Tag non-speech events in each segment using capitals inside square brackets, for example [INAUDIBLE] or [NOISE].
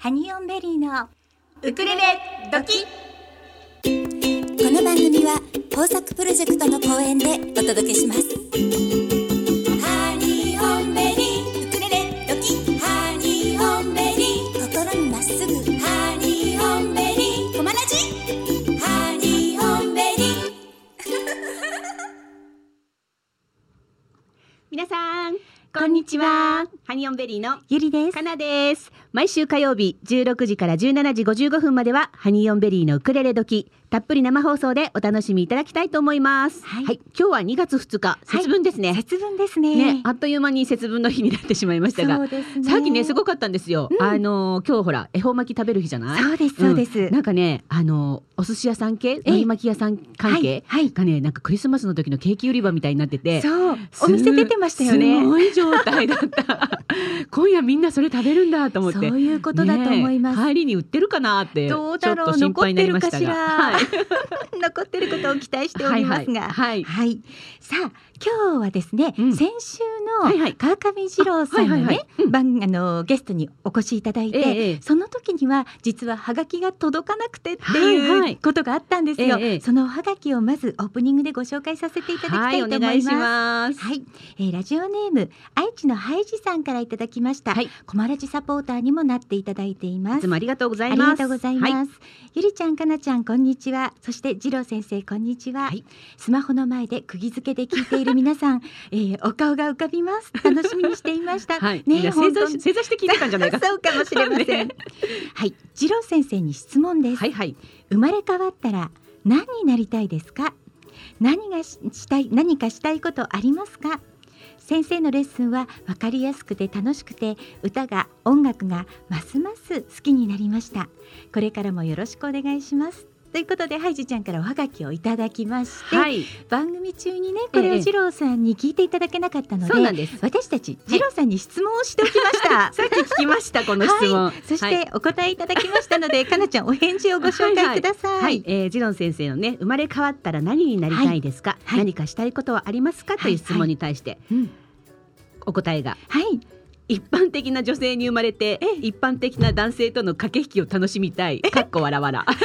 ハニオンベリーのウクレレドキこの番組は豊作プロジェクトの公演でお届けします。ハニオンベリーウクレレドキハニオンベリー。心にまっすぐ。ハニオンベリー。コマラジハニオンベリー。[LAUGHS] 皆さんこんにちは。ハニオンベリーのゆりです。かなです毎週火曜日16時から17時55分まではハニオンベリーのウクレレ時たっぷり生放送でお楽しみいただきたいと思います。はい。今日は2月2日節分ですね、節分ですね。ねあっという間に節分の日になってしまいましたが。ね。さっきねすごかったんですよ、うん。あの今日ほら恵方巻き食べる日じゃない？そうですそうです、ん。なんかねあのお寿司屋さん系？え海苔巻き屋さん関係？はいはい。がねなんかクリスマスの時のケーキ売り場みたいになってて。そう。すお店出てましたよね。すごい状態だった。[LAUGHS] 今夜みんなそれ食べるんだと思ってそういうことだと思います、帰りに売ってるかなってちょっどうだろう？と心配になりましたが。残ってるかしら？はい。[LAUGHS] 残ってることを期待しておりますが、はい。はい。はい。さあ今日はですね、うん。先週はいはい。の川上二郎さんがあはいはいね番あのゲストにお越しいただいて、ええええ。その時には実はハガキが届かなくてってはいはい。いうことがあったんですよ、ええええ。そのハガキをまずオープニングでご紹介させていただきたいと思います、はいはい、えーラジオネーム愛知のハイジさんからいただきました、はい。コマラジサポーターにもなっていただいています。いつもありがとうござありいます。がとうございます。はい。ゆりちゃん、かなちゃん、こんにちは。そして、次郎先生、こんにちは。はい。スマホの前で釘付けで聞いている皆さん、えー、お顔が浮かびます。楽しみにしていました。[LAUGHS] はい、みんな正座し正座して聞いてたんじゃないか [LAUGHS] そうかもしれません。[LAUGHS] ねはい、次郎先生に質問です。はいはい生まれ変わったら、何になりたいですか？何がししたい、何かしたいことありますか？先生のレッスンは分かりやすくて楽しくて歌が音楽がますます好きになりましたこれからもよろしくお願いしますということでハイジちゃんからおはがきをいただきまして、はい。番組中にねこれええを次郎さんに聞いていただけなかったので、そうなんです。私たち次郎さんに質問をしておきました、[LAUGHS] さっき聞きましたこの質問、そしはい。てお答えいただきましたので、[LAUGHS] かなちゃんお返事をご紹介ください。はい、えー、ジロン先生のね生まれ変わったら何になりたいですか、はい。何かしたいことはありますか、という質問に対してうん。お答えが。はい、一般的な女性に生まれて一般的な男性との駆け引きを楽しみたい。かっこわらわら。一般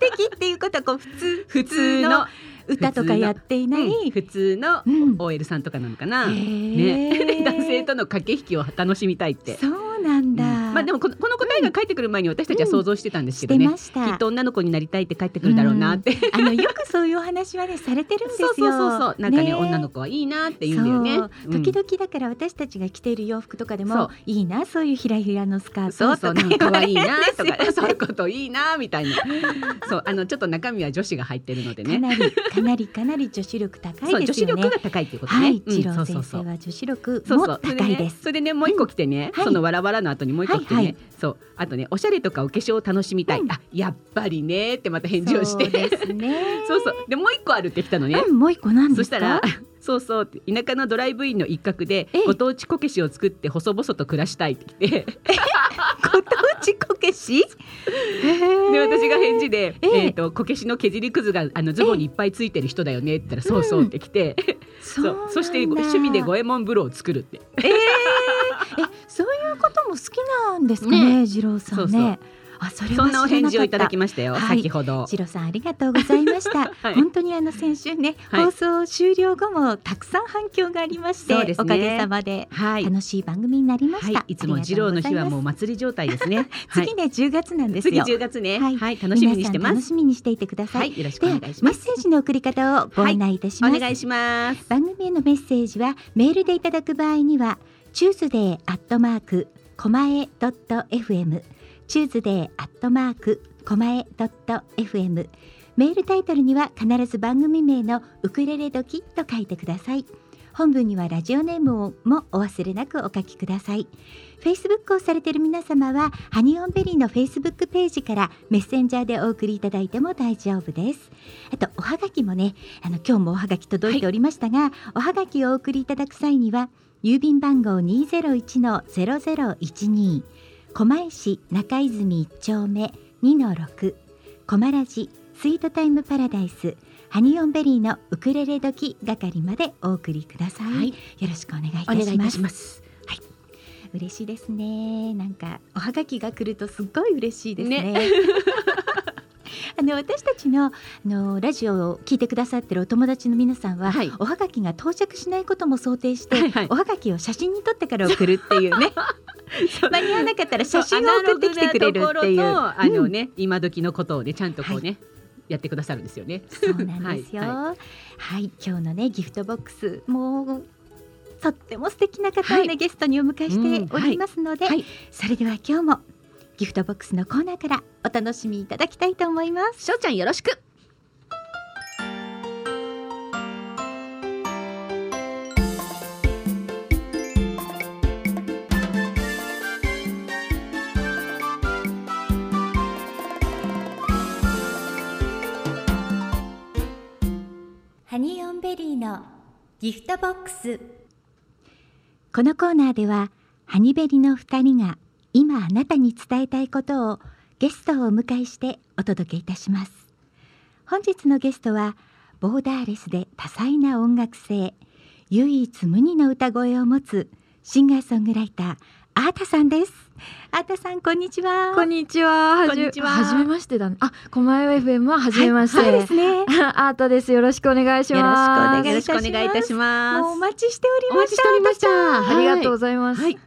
的っていうことはこう普通？普通の歌とかやっていない、うん。普通のうん。OL さんとかなのかな、へー。ね。[LAUGHS] 男性との駆け引きを楽しみたいって。そうまあでもこのこの答えが返ってくる前に私たちは想像してたんですしけどね、てました。きっと女の子になりたいって帰ってくるだろうなって、あのよくそういうお話はねされてるんですよ。そうそうそうなんかねね。女の子はいいなって言うんだよね。そう。うん。時々だから私たちが着ている洋服とかでもいいなそういうひらひらのスカートそうそう。なんか可愛いなとか。[LAUGHS] そう。いうこといいなみたいな。そう。あのちょっと中身は女子が入ってるのでね。かなりかなりかなり女子力高そう女子いですよね。力が高いっていうことね、はい、うん次郎先生は女子力も高いです。それでねもう一個来てね、はい。そのわらわらの後にもう一個来てね、はい。はいそう。あとねおしゃれとかお化粧を楽しみたい、うん。あやっぱりねってまた返事をして。そうですね。[LAUGHS] そうそう。でもう一個あるって来たのね、うんもう一個なんですか？そしたらそうそう田舎のドライブインの一角でええ。ご当地こけしを作って細々と暮らしたいって来て。[LAUGHS] ご当地こけし？で私が返事で「ええ。えー、とこけしの削りくずがあのズボンにいっぱいついてる人だよね」って言ったら「そうそう」って来て、そう。そしてご趣味で五右衛門風呂を作るって。えー、えそういうことも好きなんですかね次郎さんね。そうそうあそれはそんなお返事をいただきまましたよ、はい先ほど。次郎さんありがとうございました。は [LAUGHS] い本当にあの先週ね、はい放送終了後もたくさん反響がありまして、ねおかげさまではい、楽しい番組になりました。はい、いつも次郎の日はもう祭り状態ですね。[LAUGHS] はい次ね10月なんです次よ。10月ね、ははいい、楽しみにしてます。しみにしていてくださ。はいい、よろしくおで願いします。メッセージの送り方をご案内いたします。お願いします。番組へのメッセージはメールでいただく場合にはチューズデーアットマークコマエドット FM チューズデーアットマークコマエドット FM メールタイトルには必ず番組名のウクレレドキと書いてください。本文にはラジオネームをもお忘れなくお書きください。Facebook をされている皆様はハニオンベリーの Facebook ページからメッセンジャーでお送りいただいても大丈夫です。あとおはがきもねあの今日もおはがき届いておりましたが、おはがきをお送りいただく際には郵便番号201-0012狛江市中泉一丁目2-6コマラジスイートタイムパラダイスハニオンベリーのウクレレ時係までお送りください、はい。よろしくお願いいたお願いいたします。します。嬉しいですね。なんかおはがきが来るとすっごい嬉しいですね。ね。[LAUGHS] あの私たちのあのラジオを聞いてくださってるお友達の皆さんは、はい。おはがきが到着しないことも想定して、はいはい。おはがきを写真に撮ってから送るっていうね [LAUGHS] 間に合わなかったら写真を送ってきてくれるっていうあのね、今時のことをねちゃんとこうね、やってくださるんですよね。そうなんですよ。ははいい、今日のねギフトボックスもうとっても素敵な方をね、はいゲストにお迎えしておりますので、はいそれでは今日もギフトボックスのコーナーからお楽しみいただきたいと思います。しょうちゃんよろしく。ハニーオンベリーのギフトボックス。このコーナーではハニベリの2人が今あなたに伝えたいことをゲストをお迎えしてお届けいたします。本日のゲストはボーダーレスで多彩な音楽性唯一無二の歌声を持つシンガーソングライターアータさんですアータさんこんにちはこんにちは。はじこんにちははじめましてだね。あ、狛江 FM ははじめまして。はいそうですね [LAUGHS] アートです。よろしくお願いします。よろしくお願いいたしますお待ちしておりおました。ありがとうごうざいます。はい。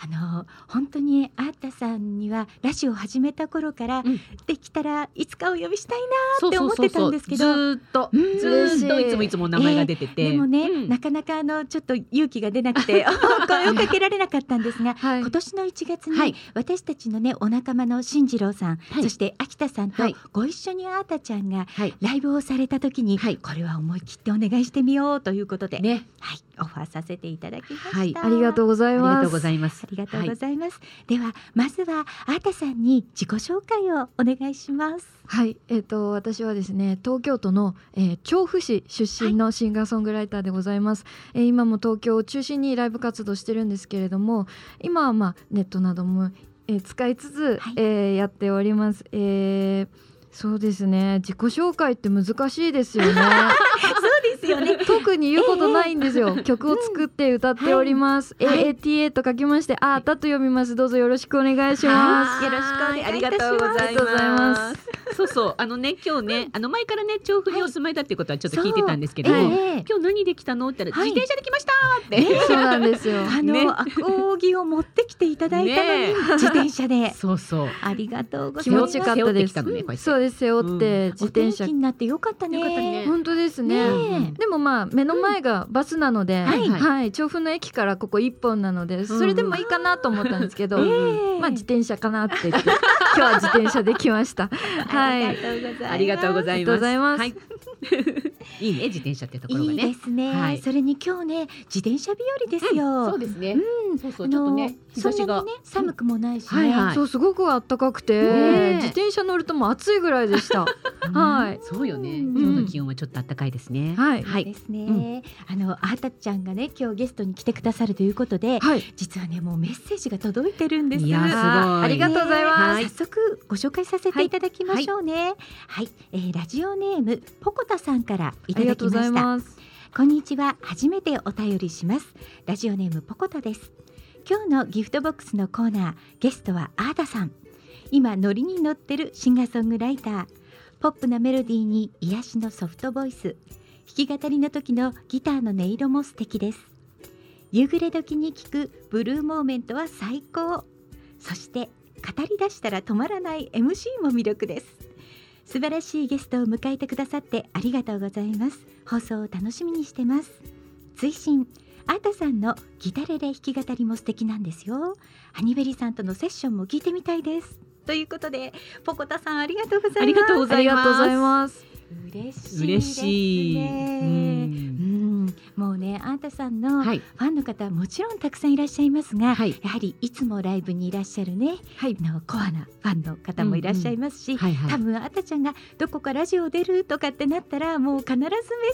あの本当にアータさんにはラジオを始めた頃から、うん。できたらいつかお呼びしたいそうって思ってたんですけど。ずーっと、うん。ずーっといいつもいつも名前が出てな。て、でもね、うん。なかなかあのちょっと勇気が出なくて [LAUGHS] 声をかけられなかったんですが、はい。今年の1月に、はい。私たちのねお仲間の進次郎さん、はい。そして秋田さんとはい。ご一緒にアータちゃんがはい。ライブをされた時に、はい。これは思い切ってお願いしてみようということで、ね、はい、オファーさせていただきました。はいありがとうございます。ありがとうございます。ありがとうございます。ではまずはアータさんに自己紹介をお願いします。はい、えっ、と私はですね東京都の、えー調布市出身のシンガーソングライターでございます、えー今も東京を中心にライブ活動してるんですけれども今はまあネットなども、えー使いつつ、はいえーやっております、えーそうですね自己紹介って難しいですよねそう [LAUGHS] ですよね。[LAUGHS] 特に言うことないんですよ、[LAUGHS] 曲を作って歌っております、はい。AATA と書きましてあーたと読みます。どうぞよろしくお願いします、よろしくお願いい。たします。ありがとうございま。ます。そうそう、あのね、今日ね、あの前からね、調布にお住まいだっていうことはちょっと聞いてたんですけどええ。今日何で来たのって言ったら、はい。自転車で来ましたって。そうなんですよ。[LAUGHS] あの、ねアコギを持ってきていただいたのに、ね自転車で。そうそう。ありがとうござ気います。持ちよかったですそうです背負って自転車。になってよかったね。本当ですね。ねでもまあ目の前がバスなので、はい。はい、調布の駅からここ一本なのでそれでもいいかなと思ったんですけど、ええまあ自転車かなって言って [LAUGHS] 今日は自転車で来ました。はい、ありがとうございます。ありがとうござい [LAUGHS] いね、自転車ってところがいいね。ですね、はい。それに今日ね自転車日和ですよ。そうですね。うん。そうそう、あちょっとね、日差しがそんなに。ね寒くもないしね。はいはいそうすごく暖かくて、ね自転車乗るともう暑いぐらいでした。[LAUGHS] はい。そうよね。うん今日の気温はちょっと暖かいですね。はいはい。ですね、あのあーたちゃんがね今日ゲストに来てくださるということで、はい。実はねもうメッセージが届いてるんです。いやすごいあありがとうございます。はい早速ご紹介させていただきましょうね。はい、えーラジオネームポコタさんからいただありがとうございきました。ます。こんにちは。初めてお便りします。ラジオネームポコタです。今日のギフトボックスのコーナー、ゲストはアーダさん。今ノリに乗ってるシンガーソングライター。ポップなメロディーに癒しのソフトボイス。弾き語りの時のギターの音色も素敵です。夕暮れ時に聞くブルーモーメントは最高。そして語り出したら止まらない MC も魅力です。素晴らしいゲストを迎えてくださってありがとうございます。放送を楽しみにしてます。追伸あーたさんのギタレレ弾き語りも素敵なんですよ。ハニベリさんとのセッションも聞いてみたいです。ということで、ポコタさんありがとうございます。ありがとうごあざいます。嬉しいですね。ううんん、もうね、あーたさんのフはい。ァンの方はもちろんたくさんいらっしゃいますが、はい。やはりいつもライブにいらっしゃるね、はい。あのコアなファンの方もいらっしゃいますし、はいはい。多分あーたちゃんがどこかラジオ出るとかってなったらもう必ずメッ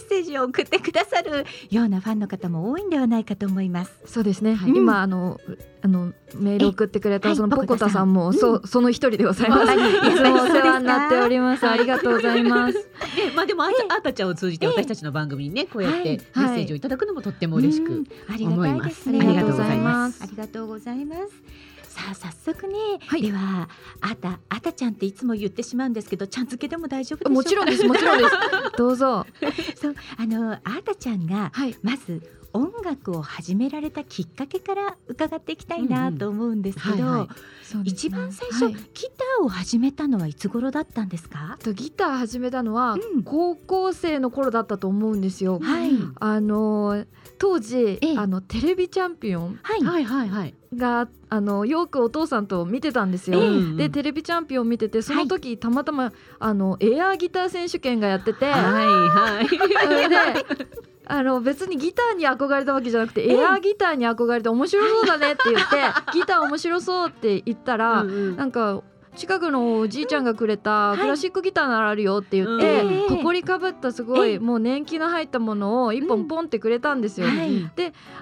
セージを送ってくださるようなファンの方も多いんではないかと思います。そうですね。はい今あのあのメール送ってくれたはいそのポコタさんもポコタさんそうその一人でございます。あいつもお世話になっております。ありがとうございます。[LAUGHS] ね、まあでもあたちゃんを通じて私たちの番組にねこうやってメッセージをい。ただくのもとっても嬉しくうん。ありがたいですね。思いますありがとうございます。ありがとうございます。さあ早速ね、はい。ではあたあたちゃんっていつも言ってしまうんですけどちゃん付けでも大丈夫でしょうか？もちろんですもちろんです。[LAUGHS] どうぞ。そうあのあたちゃんがはい。まず音楽を始められたきっかけから伺っていきたいなと思うんですけど、一番最初、はい。ギターを始めたのはいつ頃だったんですか？とギター始めたのはうん。高校生の頃だったと思うんですよ。はい。あの当時ええ。あのテレビチャンピオンはい、はいはいはい。があのよくお父さんと見てたんですよ。でテレビチャンピオン見ててその時、たまたまあのエアーギター選手権がやってて、はいはい [LAUGHS] あの別にギターに憧れたわけじゃなくて、ええエアーギターに憧れて面白そうだねって言って、[LAUGHS] ギター面白そうって言ったら、うんうん。なんか近くのおじいちゃんがくれたい。クラシックギターならあるよって言って、ええ。ほこりかぶったすごええ。いもう年季の入ったものを一本ポンってくれたんですよ。はい。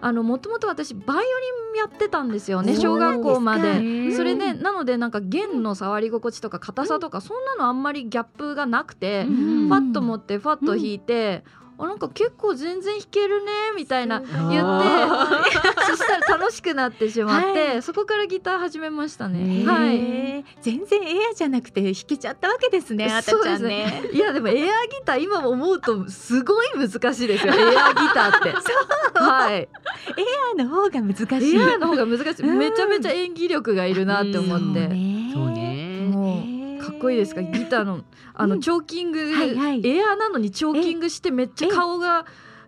あのもともと私バイオリンやってたんですよね小学校まへで。ーそれでなのでなんか弦の触り心地とか硬さとかそんなのあんまりギャップがなくて、うん。ファッと持ってファッと弾いて、あなんか結構全然弾けるねみたいなす言ってあ [LAUGHS] そしたら楽しくなってしまって、はそこからギター始めましたね。はい全然エアじゃなくて弾けちゃったわけですねあたちゃんね。いやでもエアーギター今思うとすごい難しいですよ [LAUGHS] エアーギターって。はい。エアの方が難しい。エアーの方が難しい。うんめちゃめちゃ演技力がいるなって思そうって。ねそうねもうへーかっこいいですか？ギターのあのうん。チョーキング、はいはい。エアーなのにチョーキングしてめっちゃ顔が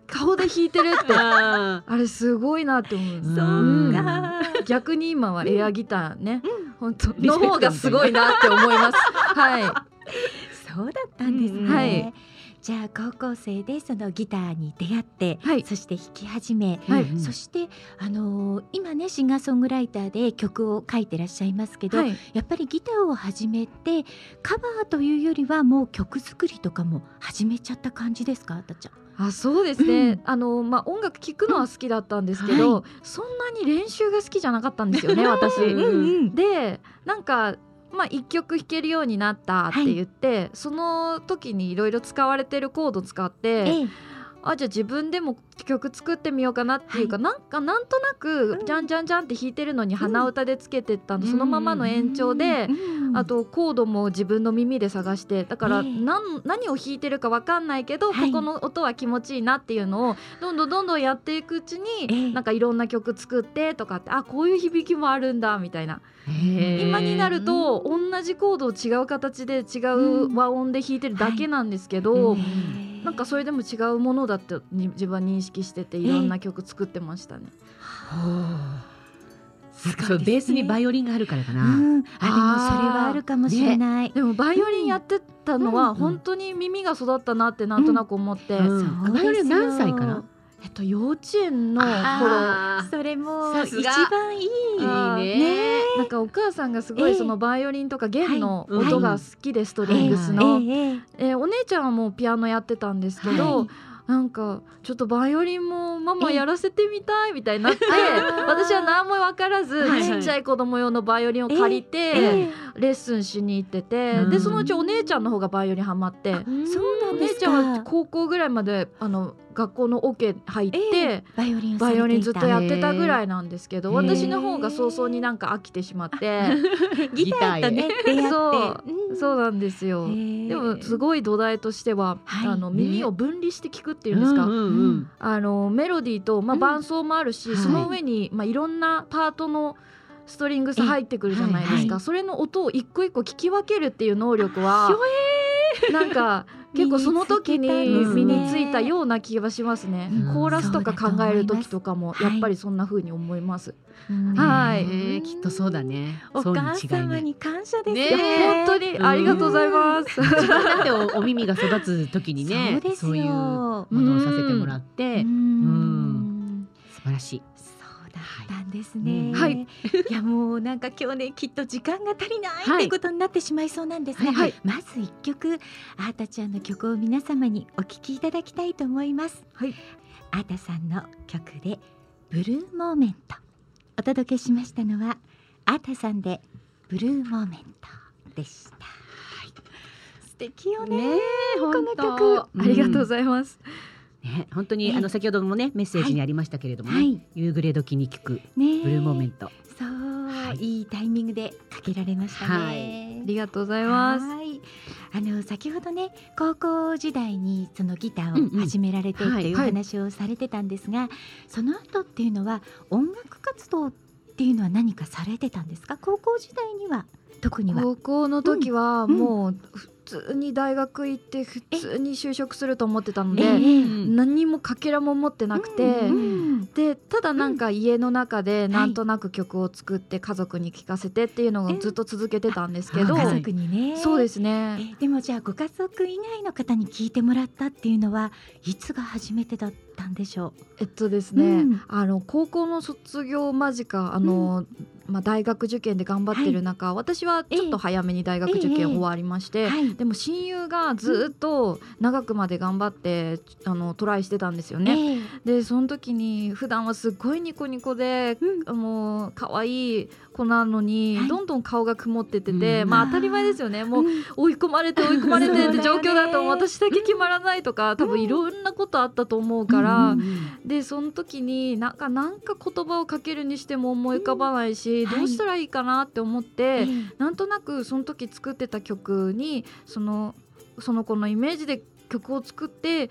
顔で弾いてるって。[LAUGHS] ああれすごいなって思う。うんそうか。逆に今はエアギターね、うん。本当の方がすごいなって思います。はい。そうだったんですね。うん。はいじゃあ高校生でそのギターに出会って、はい。そして弾き始め、はい。うんそしてあのー今ねシンガーソングライターで曲を書いてらっしゃいますけど、はい。やっぱりギターを始めてカバーというよりはもう曲作りとかも始めちゃった感じですかあたちゃん？あそうですね、うん。あのまあ音楽聴くのは好きだったんですけど、はそんなに練習が好きじゃなかったんですよね [LAUGHS] 私。うんでなんかまあ、1曲弾けるようになったって言って、その時にいろいろ使われてるコード使って、ええあじゃあ自分でも曲作ってみようかなっていうか、はなんかなんとなくうん。じゃんじゃんじゃんって弾いてるのに鼻歌でつけてったの、そのままの延長で、うん。あとコードも自分の耳で探してだからええ何,、何を弾いてるかわかんないけど、はい。ここの音は気持ちいいなっていうのをどんどんどんどんやっていくうちに、ええ。なんかいろんな曲作ってとかってあこういう響きもあるんだみたいな。今になると同じコードを違う形で違う和音で弾いてるだけなんですけど、はいなんかそれでも違うものだってに自分は認識してていろんな曲作ってましたね。やっぱそうベースにバイオリンがあるからかな。うん、あでもそれはあるかもしれない。でもバイオリンやってたのはうん本当に耳が育ったなってなんとなく思って、うんそうですよバイオリン何歳から？えっと幼稚園の頃あそれも一番いい。ね。なんかお母さんがすごええ。いそのバイオリンとか弦のはい。音が好きでストリングスの、えお姉ちゃんはもうピアノやってたんですけど、はい。なんかちょっとバイオリンもママやらせてみたいみたいになって私は何も分からず、ちっちゃい子供用のバイオリンを借りて、ええ。レッスンしに行ってて、うん。でそのうちお姉ちゃんの方がバイオリンハマって。そうなんお姉ちゃんはか。高校ぐらいまであの学校のオケ入って、ええバイオリンバイオリンずっとやってたぐらいなんですけどへー。私の方が早々になんか飽きてしまって [LAUGHS] ギターとね出会。そううん。そうなんですよ。へえでもすごい土台としては、はい。あのね。耳を分離して聞くっていうんですか、うんうんうん。あのメロディーと、まあ、うん。伴奏もあるし、はい。その上に、まあ、いろんなパートのストリングス入ってくるじゃないですか、えはいはい。それの音を一個一個聞き分けるっていう能力は [LAUGHS] なんか結構その時に身についたような気がしますね、うん。コーラスとか考える時とかもやっぱりそんな風に思います、うんはい。ねえきっとそうだね。お母。様に感謝ですね。本当にありがとうございます、だっておお耳が育つ時にねそういうものをさせてもらって。うん。素晴らしい。ったんですね。うん。はい。[LAUGHS] いやもうなんか今日ねきっと時間が足りないはい。ってことになってしまいそうなんですが、はいまず一曲あーたちゃんの曲を皆様にお聴きいただきたいと思います。はい。あーたさんの曲でブルーモーメント。お届けしましたのはあーたさんでブルーモーメントでした。素敵よね。ねえこの曲。ありがとうございます、ねね、本当に、ええあの先ほどもねメッセージにありましたけれどもね、はい。夕暮れ時に聞くね。ブルーモーメント。そう、い。い、いタイミングでかけられましたね。はい。ありがとうございます。はい。あの先ほどね高校時代にそのギターを始められてってはい。い。う話をされてたんですが、その後っていうのは音楽活動っていうのは何かされてたんですか？高校時代には特には。高校の時はうん。もう普通に大学行って普通に就職すると思ってたのええで、うん何もかけらも持ってなくて、でただなんか家の中でなんとなく曲を作って家族に聴かせてっていうのをずっと続けてたんですけど、うん家族にね。そうですね。えでもじゃあご家族以外の方に聞いてもらったっていうのはいつが初めてだったんでしょえっとですね、うん。あの高校の卒業間近あの、まあ、大学受験で頑張ってる中、私はちょっと早めに大学受験終わりまして、う。はい。でも親友がずっと長くまで頑張って、あのトライしてたんですよね。ええでその時に普段はすっごいニコニコで、うんもう可愛い子なのに、はい。どんどん顔が曇ってってて、うん。まあ当たり前ですよね。もううん追い込まれて追い込まれてって状況だと私だけ決まらないとか多分いろんなことあったと思うから、うん。でその時になんかなんか言葉をかけるにしても思い浮かばないし、うん。どうしたらいいかなって思って、ええなんとなくその時作ってた曲にそのその子のイメージで曲を作って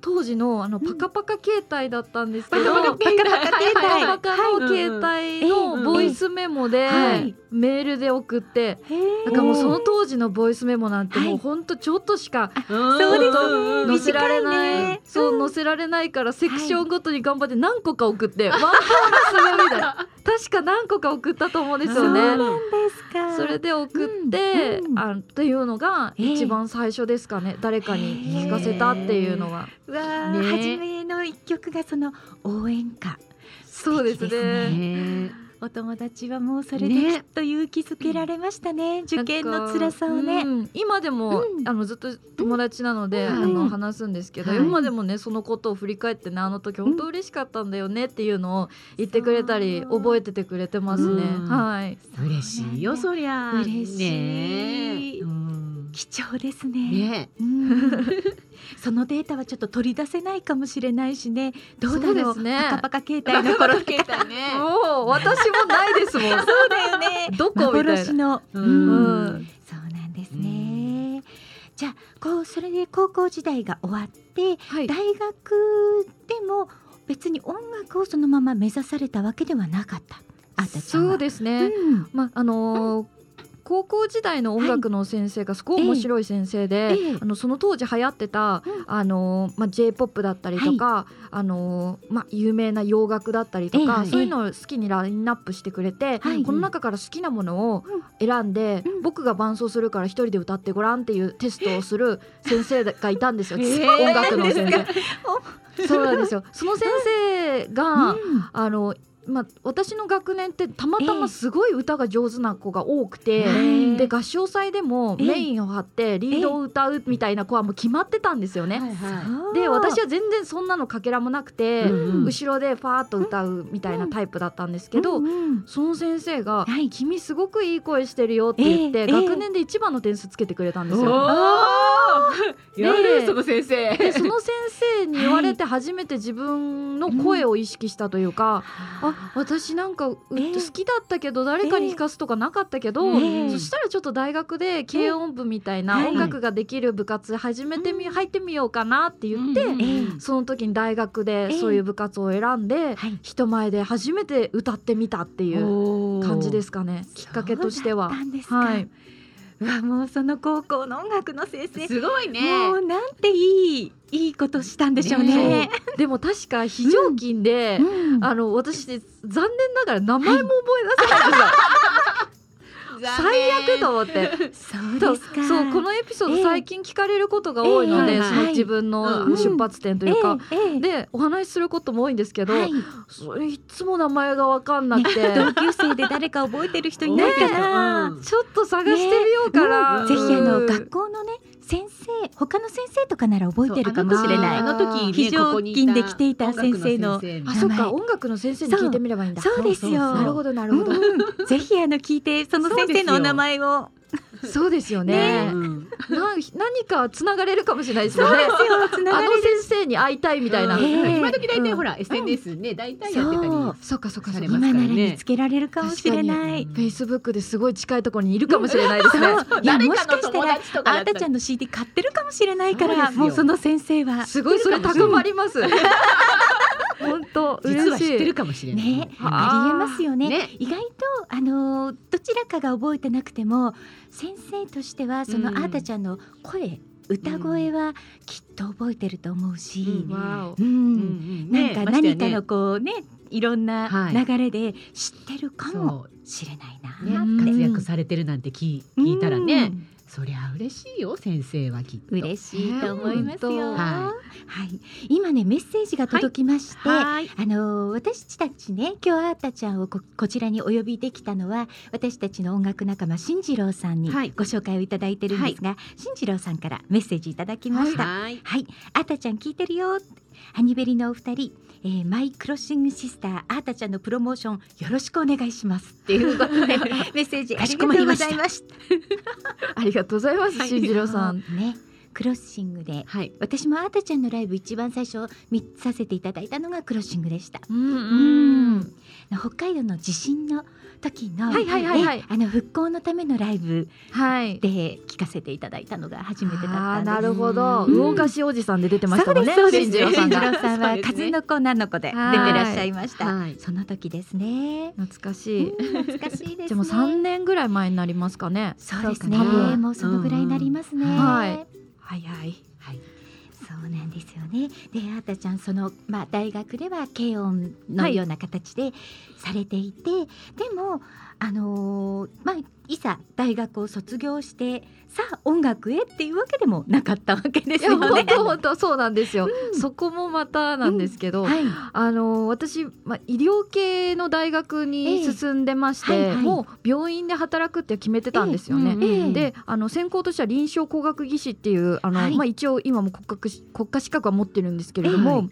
当時のあのパカパカ携帯だったんですけど、[LAUGHS] パカパカ携帯。パカパカの携帯のボイスメモではいメールで送って、なんかもうその当時のボイスメモなんてはい。もうほんとちょっとしかそうですうんね載せられない。ね。そう載せられないからセクションごとに頑張って何個か送って、[LAUGHS] ワンコーラス目みたいな確か何個か送ったと思うんですよね。それで送って、うんうん。あっていうのがええ。一番最初ですかね、誰かに聞かせたっていうのが、ね。初めの一曲がその応援歌。そうですね。ねお友達はもうそれでね。きっと勇気づけられましたね。受験の辛さをね。うん。今でも、うん。あのずっと友達なので、うん。あの話すんですけど、はい今でもねそのことを振り返ってねあの時本当嬉しかったんだよねっていうのを言ってくれたり覚えててくれてますね。うん。はい。嬉しいよそりゃ。嬉しい。ねうん貴重ですね。ねうん [LAUGHS] そのデータはちょっと取り出せないかもしれないしね。どうだろう。ねパカパカ携帯の頃とか。携帯ねもう私もないですもん。[LAUGHS] そうだよね。どこ？みたいな幻の。ううんんそうなんですね。じゃあこうそれで高校時代が終わってはい。大学でも別に音楽をそのまま目指されたわけではなかった。そうですね。うんまああのー高校時代の音楽の先生がすごい面白い先生で、ええ。あのその当時流行ってた、うん。あのーまあ、j p o p だったりとか、あのーまあ、有名な洋楽だったりとか、そういうのを好きにラインナップしてくれて、はい。この中から好きなものを選んで、うん。僕が伴奏するから一人で歌ってごらんっていうテストをする先生がいたんですよ、ええ。音楽の先何生。そうなんですよ。その先生が、うん。あのまあ、私の学年ってたまたますごい歌が上手な子が多くて、はいで合唱祭でもええメインを張ってリードを歌うみたいな子はもう決まってたんですよね。はいはそうで私は全然そんなのかけらもなくて、うん後ろでファーッと歌うみたいなタイプだったんですけど、うんうん。その先生が、はい君すごくいい声してるよ」って言って、ええ学年で一番の点数つけてくれたんですよ。おー。やるその先生。でその先生に言われて初めて自分の声を意識したというか、あ私なんかうええ。好きだったけど誰かに弾かすとかなかったけど、ええ。そしたらちょっと大学で軽音部みたいなはい。音楽ができる部活始めてみ、入ってみようかなって言って、その時に大学でええ。そういう部活を選んで、はい。人前で初めて歌ってみたっていう感じですかね。きっかけとしては。はい、うわもうその高校の音楽の先生。すごいね。もうなんていいいいことしたんでしょうね。でも確か非常勤で、うん。あの私残念ながら名前も覚えないんですよ、最悪と思って。[LAUGHS] そう。ですか。そうこのエピソードええ。最近聞かれることが多いので、ええそのはい。自分のうん出発点というか、でお話しすることも多いんですけど、はい。それいつも名前が分かんなくて、同級生で誰か覚えてる人いないかな。ねちょっと探してみようかな、ねぜひあのうん。学校のね先生他の先生とかなら覚えてるかもしれな。い。あの時ね非常勤で来ていた先生の。あそっか。音楽の先生に聞いてみればいいんだ。そうですよ。なるほどなるほど、うんぜひあの聞いてその先生のお名前を。そうですよ。ねうんな何かつながれるかもしれないですよね。そうですよ。つなあの先生に会いたいみたいな、うん。ええ今時大体うん。ほら SNS ね大体やってたり。そう。かそっか今なら見つけられるかもしれない。確フェイスブックですごい近いところにいるかもしれないですね。[LAUGHS] いや誰もしかしたら。あーたちゃんの CD 買ってるかもしれないからもうその先生は。すごいそれ高まります。[LAUGHS] 本当実。は知ってるかもしれない。ね。はありえますよね。ね。意外とあのーどちらかが覚えてなくても先生としてはそのうん。あーたちゃんの声歌声はきっと覚えてると思うし、うん。うん。うんなんか何かのこうねいろんなはい。流れで知ってるかもそしれないなうね活躍されてるなんて聞いたらねそりゃ嬉しいよ先生はきっと。嬉しいと思いますよ。ねははい、今ねメッセージが届きまして、はい。あのー私たちね今日あーたちゃんをここちらにお呼びできたのは私たちの音楽仲間進次郎さんにはい。ご紹介をい。ただい。てるんですが、進次郎さんからメッセージい。ただきました。はい、はい。あーたちゃん聞い。てるよ。ハニベリのお二人、えーマイクロッシングシスターあーたちゃんのプロモーションよろしくお願いしますっていうことで [LAUGHS] メッセージありがとうございました。ありがとうございま [LAUGHS] す。はい新次郎さん。ねクロッシングではい私もあーたちゃんのライブ一番最初見させていただいたのがクロッシングでした。うんうん北海道の地震の時の、はいはいはいはいねあの復興のためのライブはい。で聞かせていただいたのが初めてだったんです。なるほど。うん魚菓子おじさんで出てましたもんね。そうです新次郎さん進次が。郎さんは数の子なの子で出てはいらっしゃいました。はいその時ですね。懐かしい。うん懐かしいですね。[LAUGHS] じゃあもう三年ぐらい前になりますかね。そうですね。もうそのぐらいになりますね。うんはい早い。はいそうなんですよね。で、あーたちゃんそのまあ大学では軽音のような形でされていて、でもあのーまあいざ大学を卒業してさあ音楽へっていうわけでもなかったわけですよね本。当本当そうなんですよ。そこもまたなんですけど。はい。あの私、まあ、医療系の大学に進んでまして、ええはいはいもう病院で働くって決めてたんですよね。ええええであの専攻としては臨床工学技師っていうあの、はいまあ、一応今も国家し国家資格は持ってるんですけれども、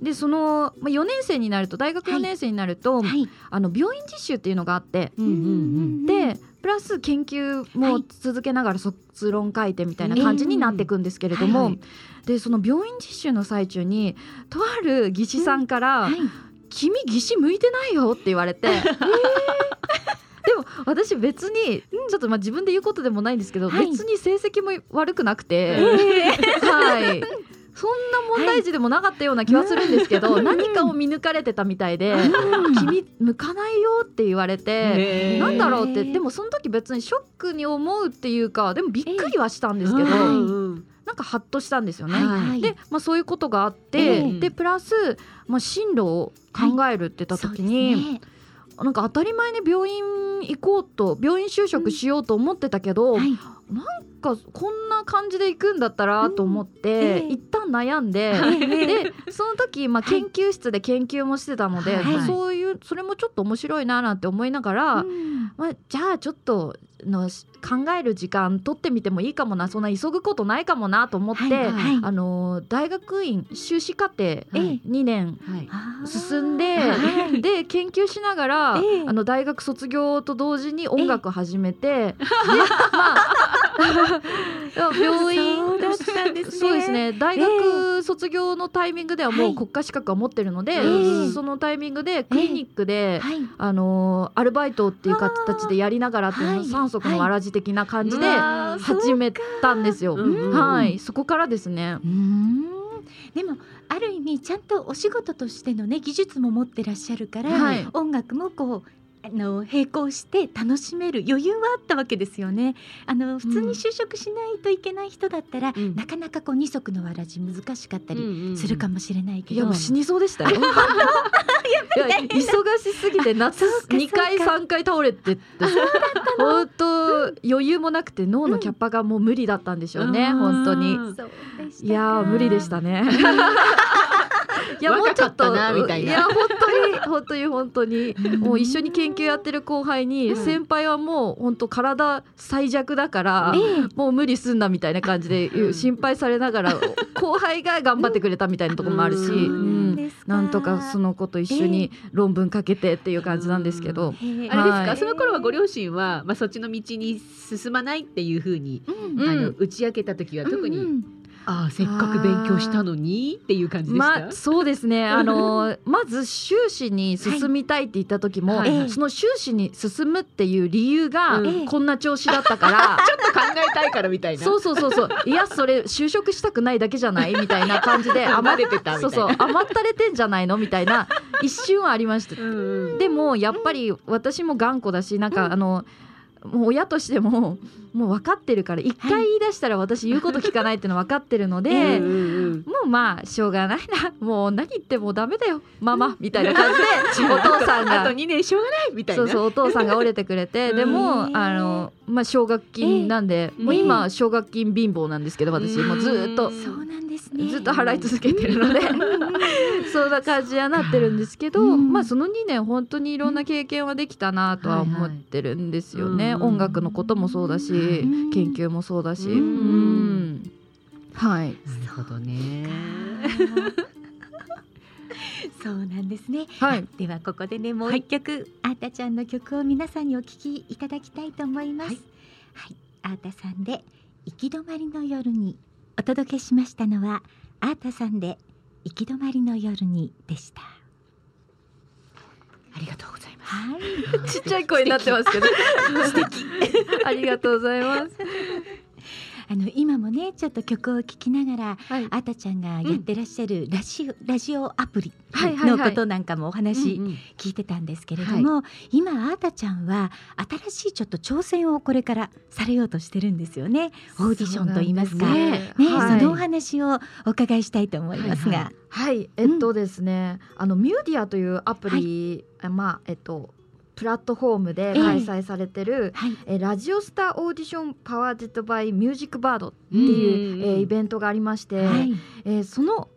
でその、まあ、4年生になると大学4年生になると、はい。あの病院実習っていうのがあって、うんうんうんでプラス研究もはい。続けながら卒論書いてみたいな感じになっていくんですけれども、はい。はいでその病院実習の最中にとある技師さんから、はい。君技師向いてないよって言われて。[LAUGHS] でも私別にちょっとまあ自分で言うことでもないんですけど、はい。別に成績も悪くなくて、えはい [LAUGHS] そんな問題児でもなかったような気はするんですけど、何かを見抜かれてたみたいで「君向かないよ」って言われて。へーなんだろうって。でもその時別にショックに思うっていうかでもびっくりはしたんですけど、なんかハッとしたんですよね。はい。はい。で、まあ、そういうことがあって、ええ。でプラス、まあ、進路を考えるって言った時に、ですね。なんか当たり前に病院行こうと病院就職しようと思ってたけど、はい。なんかこんな感じで行くんだったらと思って、ええ。一旦悩んで、はい。でその時、まあ、はい。研究室で研究もしてたので、はい。まあそういうそれもちょっと面白いななんて思いながら、うん。まあ、じゃあちょっとのし考える時間取ってみてもいいかもなそんな急ぐことないかもなと思って、はいはいあの大学院修士課程ええ。2年進んで、はい。で研究しながら、ええ。あの大学卒業と同時に音楽始めて、でまあ [LAUGHS] 病院だったんですね。そうですね。大学卒業のタイミングではもはいう国家資格は持ってるので、ええそのタイミングでクリニックで、はい。あのーアルバイトっていう形でやりながらっていうの三足のわらじ的な感じで始めたんですよ。そうか。うんはい、そこからですね。でもある意味ちゃんとお仕事としてのね技術も持ってらっしゃるから、はい。音楽もこうあの並行して楽しめる余裕はあったわけですよね。あの普通に就職しないといけない人だったら、うんなかなかこう二足のわらじ難しかったりうんうんするかもしれないけど、いやもう死にそうでしたよ。[LAUGHS] 忙しすぎて夏 [LAUGHS] そうか2回そうか3回倒れてって本当余裕もなくて脳のキャパがもう無理だったんでしょうね、うん本当に。いやー無理でしたね。[LAUGHS] いやもうちょっとみたいな。いや本当に本当に本当にうん。もう一緒に研究やってる後輩に、うん。先輩はもう本当体最弱だから、ええ。もう無理すんなみたいな感じでうん。心配されながら後輩が頑張ってくれたみたいなところもあるし、うんなんとかその子と一緒に論文かけてっていう感じなんですけど、あれですか、はいその頃はご両親は、まあ、そっちの道に進まないっていうふうに、うん。あの打ち明けた時は特に、うんうんああせっかく勉強したのに？っていう感じでまあそうですね。[LAUGHS] あのまず修士に進みたいって言った時も、はいはい。その修士に進むっていう理由がうん。こんな調子だったから、[LAUGHS] ちょっと考えたいからみたいな。そうそうそうそう。いやそれ就職したくないだけじゃない？みたいな感じで [LAUGHS] 余れてたそうそう。甘ったれてんじゃないの？みたいな一瞬はありました。うんうん。でもやっぱり私も頑固だしなんかあのもう親としてももう分かってるから一回言い出したら私言うこと聞かないっていうの分かってるので、うんうんうん。もうまあしょうがないな。[LAUGHS] もう何言ってもダメだよ。ママみたいな感じで [LAUGHS] お父さんあとが2年しょうがないみたいな。そうそうお父さんが折れてくれてでもうんあのまあ奨学金なんでえもう今奨学金貧乏なんですけど私もうずーっとうんそうなんですね。ずっと払い続けてるので [LAUGHS] そんな感じにはなってるんですけど、うん。まあその2年本当にいろんな経験はできたなとは思ってるんですよね、はいはい音楽のこともそうだし、ん研究もそうだし、うん。うん。はい。なるほどねそうなんですね。はい。ではここでねもう一曲、あーたちゃんの曲を皆さんにお聞きいただきたいと思います。はい。はい、あーたさんで行き止まりの夜にお届けしましたのはあーたさんで行き止まりの夜にでした。ありがとうございますはい。ちっちゃい声になってますけど。素敵。[LAUGHS] ありがとうございますあの今もねちょっと曲を聴きながらはい。あーたちゃんがやってらっしゃるラジオ、ラジオアプリのことなんかもお話うんうん聞いてたんですけれども、今あーたちゃんは新しいちょっと挑戦をこれからされようとしてるんですよね。オーディションと言いますか。ねねはい。そのお話をお伺いしたいと思います。が、はいははい、えっとですね、あのミューディアというアプリ、あまあえっとプラットフォームで開催されてる、はい。えラジオスターオーディション Powered by ミュージックバードっていう、うんえーイベントがありまして、はい。えーその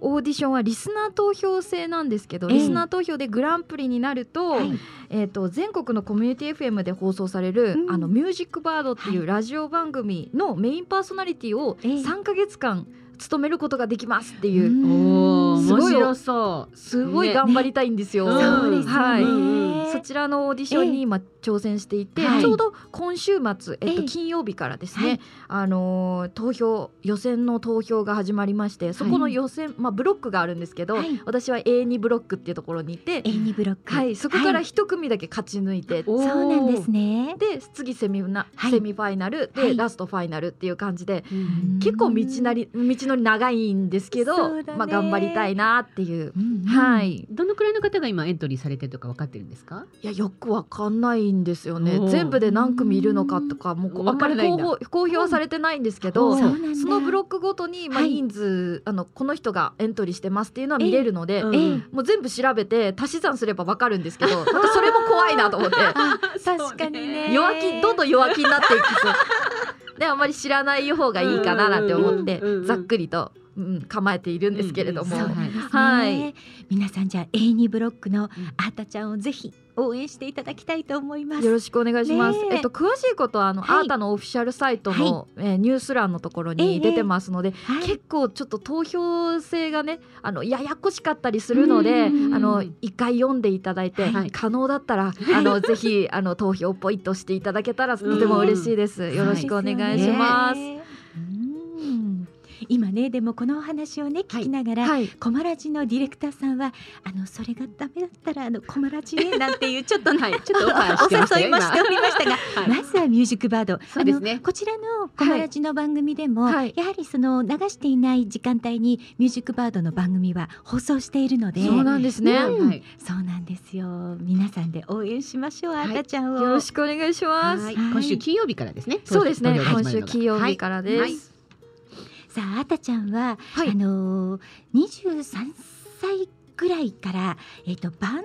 オーディションはリスナー投票制なんですけど、ええ。リスナー投票でグランプリになると,、はい。えー、と全国のコミュニティ FM で放送される、うん。あのミュージックバードっていはうラジオ番組のメインパーソナリティをええ。3ヶ月間務めることができますっていう、おおすごい面白そう。すごい頑張りたいんですよ。ね。そうですよね、はい。うんそちらのオーディションに今挑戦していて、はいちょうど今週末、えっと、ええ。金曜日からですねはい、あのー投票予選の投票が始まりましてそこの予選、まあ、ブロックがあるんですけど、はい。私は A2 ブロックっていうところにいて、A2 ブロック。はい、そこからはい。一組だけ勝ち抜いて、そうなんですね。で次セミな、はい。セミファイナルで、はい。ラストファイナルっていう感じで、うん。結構道なり道のり長いんですけど、まあ、頑張りたいなっていう。うんはい、どのくらいの方が今エントリーされてるとか分かってるんですか？いやよくわかんないんですよね。全部で何組いるのかとかもうこうあん。まりわからないんだ。公表公表はされてないんですけど、うん。そのブロックごとに、まあ、はい。人数、あのこの人がエントリーしてますっていうのは見れるので、うん。ええもう全部調べて足し算すればわかるんですけどなんかそれも怖いなと思って。[LAUGHS] 確かにね。弱気どんどん弱気になっていきそうであんまり知らない方がいいかななんて思ってうんうんうんうん。ざっくりと、うん、構えているんですけれども、うんそうなんね、はい。皆さんじゃあ A2 ブロックのあーたちゃんをぜひ応援していただきたいと思います。よろしくお願いします。ねえ。えっと詳しいことはあの、はい。アータのオフィシャルサイトの、えーニュース欄のところに出てますので、はい。結構ちょっと投票制がねあのややこしかったりするので、うんあの一回読んでいただいて、はい。可能だったら、[LAUGHS] あのぜひあの投票ポイントしていただけたらとても嬉しいです。よろしくお願いします。今ねでもこのお話をね聞きながら、はい。コマラジのディレクターさんはあのそれがダメだったらあのコマラジへ [LAUGHS] なんていうちょっとね、はい。ちょっとおよ誘いもしておりました。が、はいまずはミュージックバードそうですね。こちらのコマラジの番組でも、はい。やはりその流していない時間帯にミュージックバードの番組は放送しているのでそうなんですね。うん。はい。そうなんですよ。皆さんで応援しましょう、はい。あたちゃんを。よろしくお願いします。今週金曜日からですね。そうですね。今週金曜日からです。はいさああたちゃんは、はいあのー、23歳ぐらいから、えー、とバン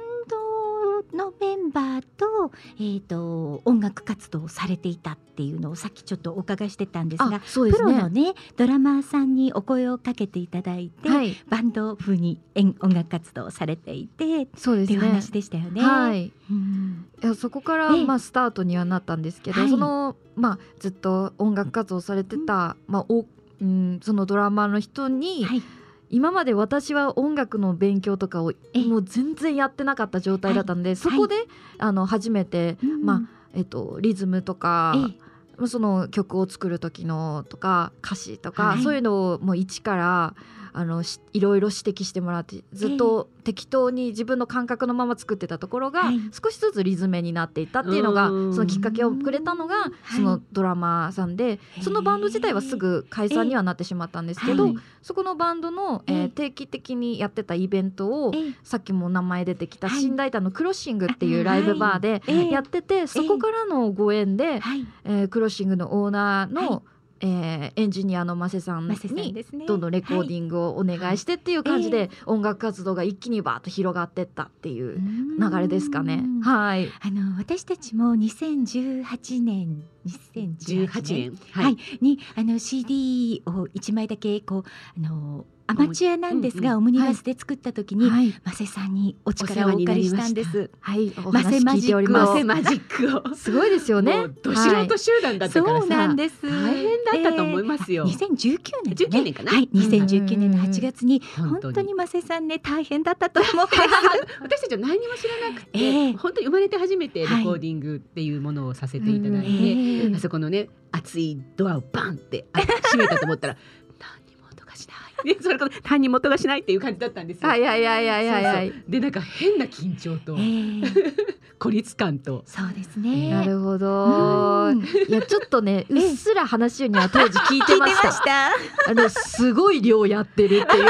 ドのメンバーと,、えー、と音楽活動をされていたっていうのをさっきちょっとお伺いしてたんですがあ、そうですプロのね。ねドラマーさんにお声をかけていただいて、はい。バンド風に演音楽活動をされていてそうですねっていう話。でしたよね。はい。うんいやそこから、ええまあ、スタートにはなったんですけど、はいその、まあ、ずっと音楽活動されてた、まあおうん、そのドラマーの人にはい。今まで私は音楽の勉強とかをえもう全然やってなかった状態だったので、そこで、あの初めて、まあえっと、リズムとか、ええ。その曲を作る時のとか歌詞とか、はい。そういうのをもう一からあのしいろいろ指摘してもらってずっと適当に自分の感覚のまま作ってたところが、はい。少しずつリズムになっていったっていうのがうん。そのきっかけをくれたのがい。そのドラマーさんで、そのバンド自体はすぐ解散にはなってしまったんですけど、はい。そこのバンドの、えーええ定期的にやってたイベントを、ええ。さっきも名前出てきたはい新大胆のクロッシングっていうライブバーでええ。やってて、そこからのご縁で、はい。えークロッシングのオーナーの、はえーエンジニアのマセさんにどんどんレコーディングをお願いしてっていう感じで音楽活動が一気にバーッと広がってったっていう流れですかね。うん。はい。あの私たちも2018年2018 18年年。はい、にあの CD を一枚だけこうあのアマチュアなんですが、うんうん。オムニバスで作った時に、はい。マセさんにお力をお借りしたんです。はい。おマセ話聞いております。マセ。マジックを。すごいですよね。ど素人集団だったからさ、そうなんです。大変だったと思いますよ、2019年、ね、19年かな。はい、2019年の8月にうん。本当にマセさんね大変だったと思う。私たちは何にも知らなくて、[LAUGHS] ええ。本当に生まれて初めてレコはいーディングっていうものをさせていただいて、ええ。あそこのね熱いドアをバンってあ閉めたと思ったら [LAUGHS] ね、それから何にも音がしないっていう感じだったんですよ。はいはいはいはいはいはいそうそうでなんか変な緊張とええ [LAUGHS] 孤立感と、そうですね。なるほど。うんいやちょっとね [LAUGHS] うっすら話には当時聞いてました。た。あのすごい量やってるっていう。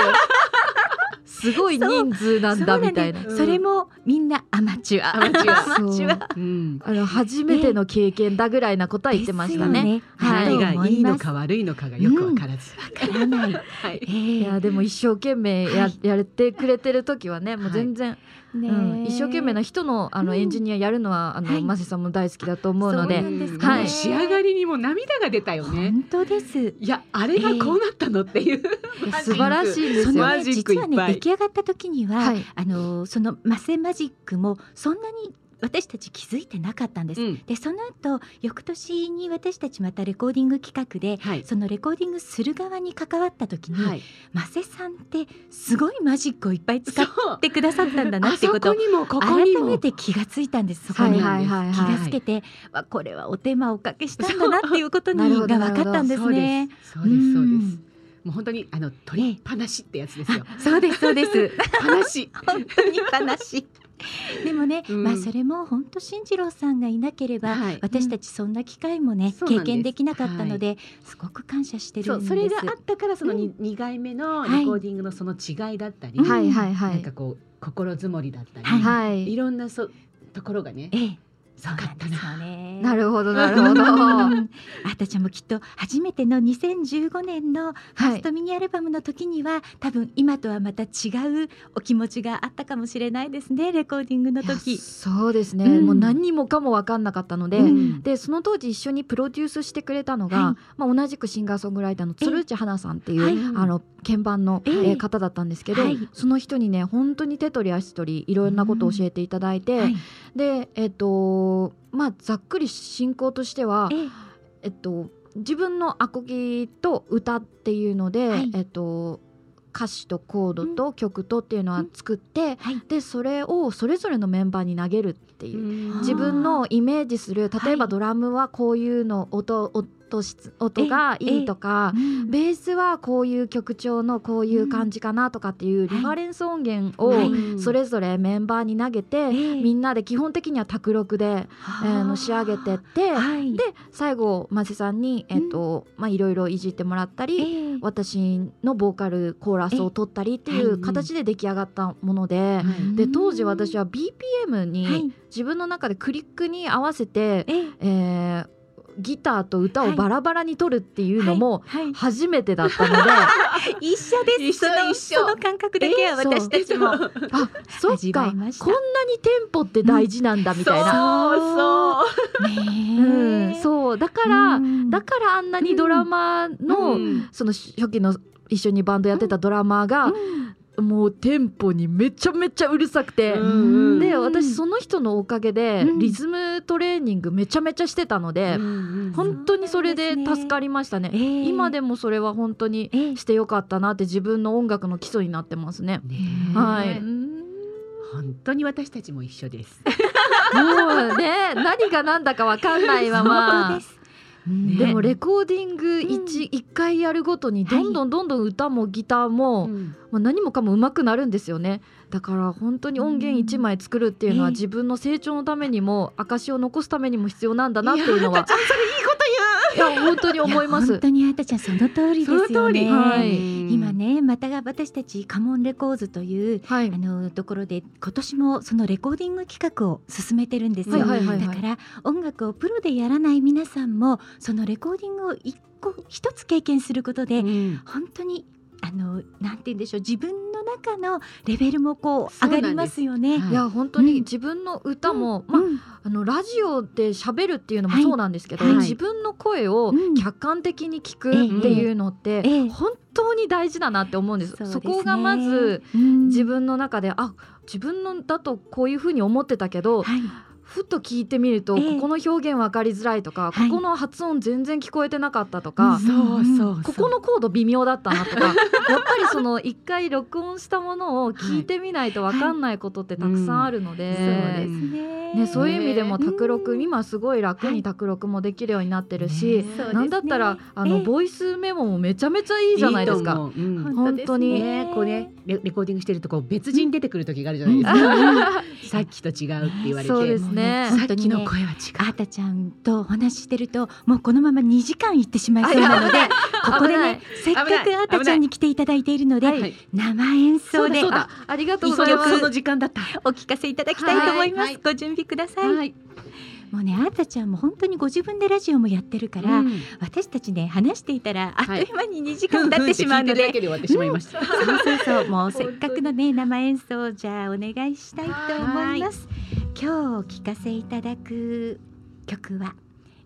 すごい人数なんだみたいな。うんそれもみんなアマチュア。アマチュア。アマチュア。うん、あの初めての経験だぐらいなことは言ってましたね。ですよはい。何がいいのかわ悪いのかがよくわからず、からない。はい。[LAUGHS] えいやでも一生懸命や,、はい。やれてくれてる時はねもう全然、ねうん、一生懸命な人のあのうん。エンジニアやるのはあの、はい。マセさんも大好きだと思うので。そうなんです。かはい。仕上がりにも涙が出たよね。本当です。いやあれがこうなったのっていう、いや素晴らしいんですよ。マそのね実はね出来上がった時には、はい。あのそのマセマジックもそんなに私たち気づいてなかったんです。うん。でその後翌年に私たちまたレコーディング企画ではい。そのレコーディングする側に関わった時に、はい、マセさんってすごいマジックをいっぱい使ってくださったんだなってこと。をこにもここ改めて気がついたんです。そこに、はいはいはい。気はいがつけて、わこれはお手間をおかけしたんだなっていうことにが分かったんですね。そうですそうです、うんもう本当にあの取りっぱなしってやつですよ。そうですそうです。話 [LAUGHS] 本当に悲しい。でもね、うんまあそれも本当進次郎さんがいなければ、はい私たちそんな機会もね、うなんです験できなかったので、すごく感謝してるんです。それがあったからそのうに二回目のレコーディングのその違いだったり、はいはいはいはなんいかこう心づもりだったり、はいはいいろんなそところがねええ、そうなんですよね。なるほど [LAUGHS] なるほど。うんあたちゃんもきっと初めての2015年のファはいーストミニアルバムの時には、多分今とはまた違うお気持ちがあったかもしれないですねレコーディングの時。そうですね、うん。もう何にもかも分かんなかったので、うん。でその当時一緒にプロデュースしてくれたのが、はい。まあ、同じくシンガーソングライターの鶴内花さんっていう、はい。あの鍵盤の、え方だったんですけど、はい。その人にね本当に手取り足取りいろんなことを教えていただいて、はいでえっ、とまあざっくり進行としては、ええ。えっと、自分のアコギと歌っていうので、はい。えっと、歌詞とコードと曲とっていうのは作って、はい。でそれをそれぞれのメンバーに投げるっていう、ん。自分のイメージする例えばはい。ドラムはこういうの音音質音がいいとか。うん。ベースはこういう曲調のこういう感じかなとかっていうリファレンス音源をはい。それぞれメンバーに投げて、ええ。みんなで基本的には卓録で、えーあの仕上げてって、はい、で最後マセさんにえっと、まあいろいろいじってもらったり、ええ。私のボーカルコーラスを取ったりっていう形で出来上がったもので、はい。で当時私は BPM に、はい。自分の中でクリックに合わせて、ええ。えーギターと歌をバラバラに取るっていうのも初めてだったので、[LAUGHS] 一緒です。一緒。その一緒。その感覚だけはえー私たちも、あそっか。こんなにテンポって大事なんだみたいな、そうそう。[LAUGHS] うん、ねそう。だから、うん。だからあんなにドラマの、うん。その初期の一緒にバンドやってたドラマーが、うんもうテンポにめちゃめちゃうるさくて、うんで私その人のおかげでうん。リズムトレーニングめちゃめちゃしてたので、本当にそれで助かりましたね。ええ。今でもそれは本当にええ。してよかったなって自分の音楽の基礎になってますね。ねはい。本当に私たちも一緒です。[LAUGHS] もうね何が何だかわかんないま本当まです。うんでもレコーディング 1, 一回やるごとにはい。どんどんどんどん歌もギターも、まあ、何もかも上手くなるんですよね。だから本当に音源1枚作るっていうのはええ。自分の成長のためにも証を残すためにも必要なんだなっていうのは。いいこといや本当に思いますや本。当にあたちゃんその通りですよね。はい今ねまた私たちカモンレコーズというはいあのところで今年もそのレコーディング企画を進めてるんですよ。はいはいはいはいだから音楽をプロでやらない皆さんもそのレコーディングを一個一つ経験することで、うん本当にあのなんて言うんでしょう自分の中のレベルもこう上がりますよね。はい。いや本当に自分の歌も、まあうん。あのラジオで喋るっていうのもはい。そうなんですけど、はい。自分の声をうん。客観的に聞くっていうのって、ええ本当に大事だなって思うんです。そね。そこがまずうん。自分の中であ自分のだとこういうふうに思ってたけど、はいふと聞いてみると、ええ。ここの表現分かりづらいとか、はい。ここの発音全然聞こえてなかったとか、そうそうここのコード微妙だったなとか [LAUGHS] やっぱりその一回録音したものを聞いてみないと分かんないことってたくさんあるので。そうですね。ね、そういう意味でもね卓録、今すごい楽はい。に卓録もできるようになってるし、そうですね。なんだったらあの、え？えボイスメモもめちゃめちゃいいじゃないですか。いいう。うん。本当に。ね。こうねレレコーディングしてるとこう別人出てくる時があるじゃないですか。[LAUGHS] さっきと違うって言われて。そうですねさっきの声は違う。あたちゃんとお話ししてるともうこのまま2時間行ってしまいそうなのでここでねせっかくあたちゃんに来ていただいているので、はい。生演奏であありがとう一ございます。の時間だった。お聞かせいただきたいと思います、はいご準備ください、はい、もうねあたちゃんも本当にご自分でラジオもやってるから、うん。私たちね話していたらあっとはいいう間に2時間経ってしまうので、で。そうそうそう。もうせっかくのね生演奏じゃあお願いしたいと思います今日お聴かせいただく曲は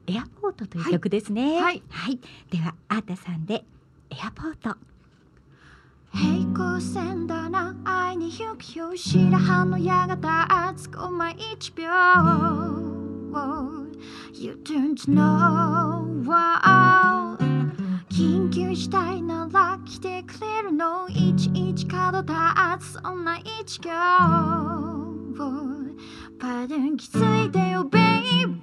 エアポートという曲ですね。はい。ではアータさんでエアポート平行線だな愛に行くよ白羽の矢が立つコマ1秒 You don't know wow 緊急事態なら来てくれるのいちいち角立つそんな一行パデン気づいてよベイベ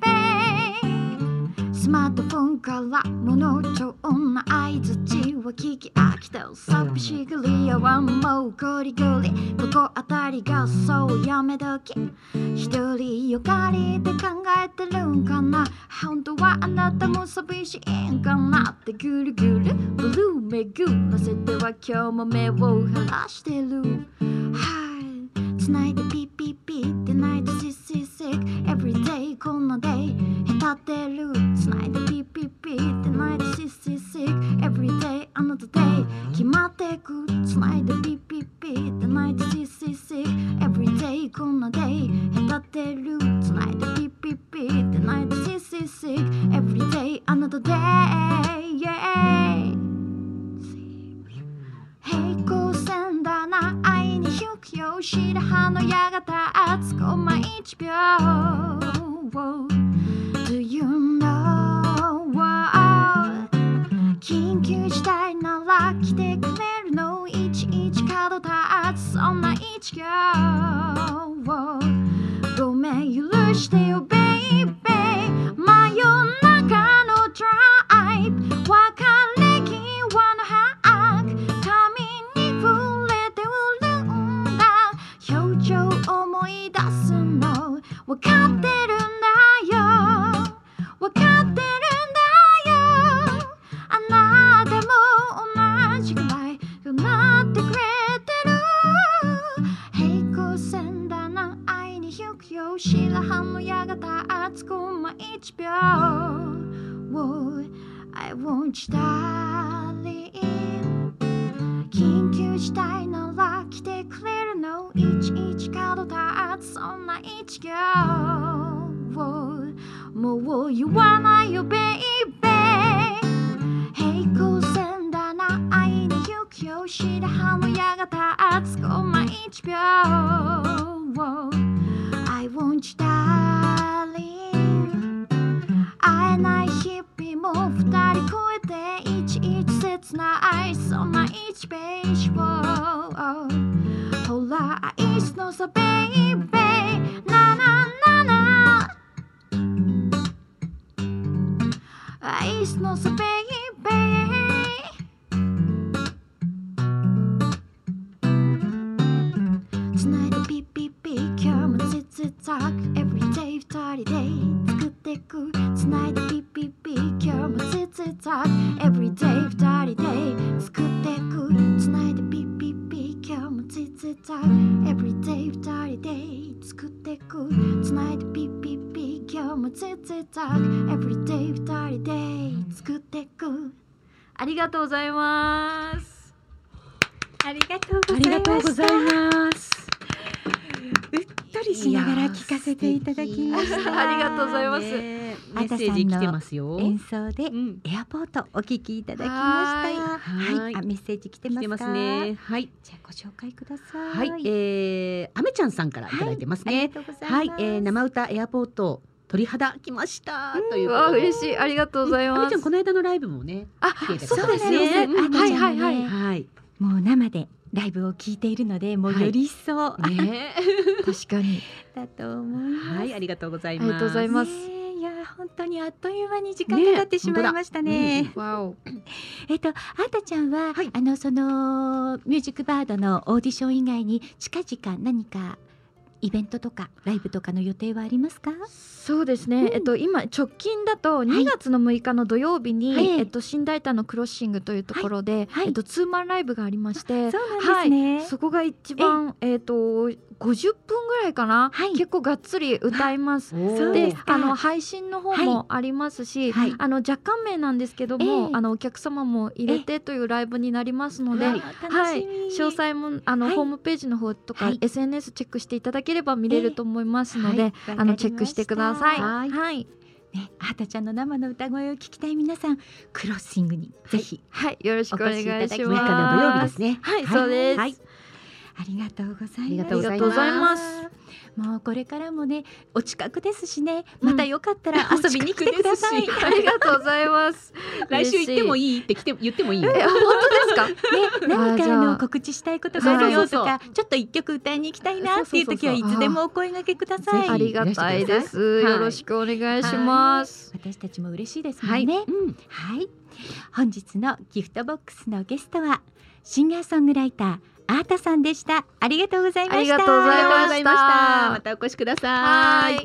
ースマートフォンから物調な相づちは聞き飽きた寂しがり屋はもうゴリゴリここあたりがそうやめとき一人よがりで考えてるんかな。本当はあなたも寂しいんかな。ってぐるぐるブルー巡らせては今日も目を晴らしてる。はい繋いでピッピッピッってないとシッシッシッ Everyday こんな day. 下手ってる繋いでピッピッピッってないとシッシッシッ Everyday another day. 決まってく繋いでピッピッピッってないとシッシッシッ Everyday こんな day. 下手ってる繋いでピッピッピッってないとシッシッシッ Everyday another day. Yeah. 平行線だな愛に引くよ白羽の矢が立つコマ1秒 Do you know what? 緊急事態なら来てくれるのいちいち角立つそんな一行ごめん許してよベイベーの分かってるんだよ。分かってるんだよ。あなたも同じくらいなってくれてる。平行線だな愛に引くよ白羽の矢が立つコマ1秒 Woo I want you darling? 緊急事態なら来てくれる。の11角立つそんな一行をもう言わないよベイベー平行線だな愛に行くよ白羽の矢が立つコマ一秒を I want you darling 会えない日々も二人超えていちいち切ないそんな一ページをほら愛しのさベイベーなななな愛しのさベイベーつないでピッピッピ今日もツツザク Everyday 二人で作ってくつないでピッピッピ今日もツツザク Everyday 二人で作ってくツツザク Everyday 二人で作ってく。つないでピッピッピ今日もツツザク Everyday 二人で作ってく。ありがとうございます。ありがとうございます。う [LAUGHS] りしながら聞かせていただきました。[LAUGHS] ありがとうございますねメッセージ来てますよ。演奏でうんエアポートお聞きいただきました。ははいい、あメッセージ来てますか？来てますね。はい。じゃあご紹介ください。はい、えー、あめちゃんさんからいただいてますありね。がとうございます。はい、えー、生歌エアポート鳥肌来ました、というわ。嬉しいありがとうございあめちゃんますこの間のライブもね。あそうですねうんはいはいはいはい。もう生でライブを聞いているので、もうより一層、ね。[LAUGHS] 確かに。だと思います。はい、ありがとうございあます。りがとうございます。ねえいや本当にあっという間に時間が経ってしまいましたね。わお。[LAUGHS] えっとあーたちゃんは、はい。あのそのミュージックバードのオーディション以外に近々何かイベントとかライブとかの予定はありますか？そうですね、えっと今直近だと2月の6日の土曜日に、はい。えっと新大田のクロッシングというところで、はい。えっとツーマンライブがありまして、そうなんですね。そこが一番えっと50分ぐらいかな、はい。結構がっつり歌います。であの配信の方もありますし、はい。あの若干名なんですけども、ええ。あのお客様も入れてというライブになりますので、わはい。詳細もあの、はい。ホームページの方とか、はい。SNS チェックしていただければ見れると思いますので、はい。あのチェックしてください。はい。はい、ね、あーたちゃんの生の歌声を聞きたい皆さんクロッシングにぜひはい、よろしくお願いします。6日6日の土曜日ですね。はい。そうです。はい、ありがとうございます。ありがとうございます。もうこれからもねお近くですしねまたよかったら [LAUGHS] 遊びに来てください。お近くですし [LAUGHS] ありがとうございます。来週行ってもい。いいって来て言ってもいい本当ですか？ね、[LAUGHS] 何かの告知したいことがあるよとか、ちょっと一曲歌いに行きたいなっていう時はいつでもお声掛けください。ありがたいです。はいよろしくお願いします。私たちも嬉しいですもはい、んね。うん、はい、本日のギフトボックスのゲストはシンガーソングライターアータさんでした。ありがとうございました。ありがとうございましたお越しくださ。はいい。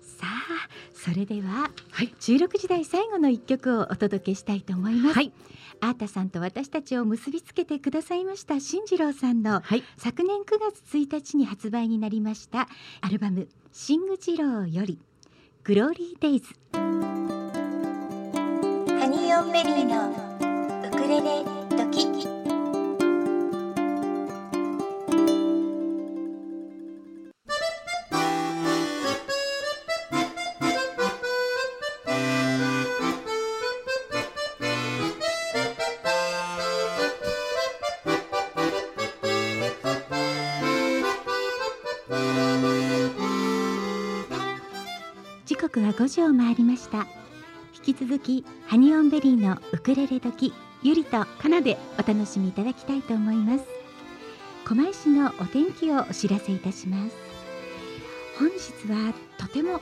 さあ、それでは、はい16時台最後の一曲をお届けしたいと思います。はい、アータさんと私たちを結びつけてくださいました進次郎さんのはい、昨年9月1日に発売になりましたアルバム「シングジロー」より「グローリー・デイズ」ハニーオンベリーのウクレレドキ時刻は5時を回りました。引き続きハニオンベリーのウクレレ時。ゆりとかなでお楽しみいただきたいと思います。狛江市のお天気をお知らせいたします。本日はとても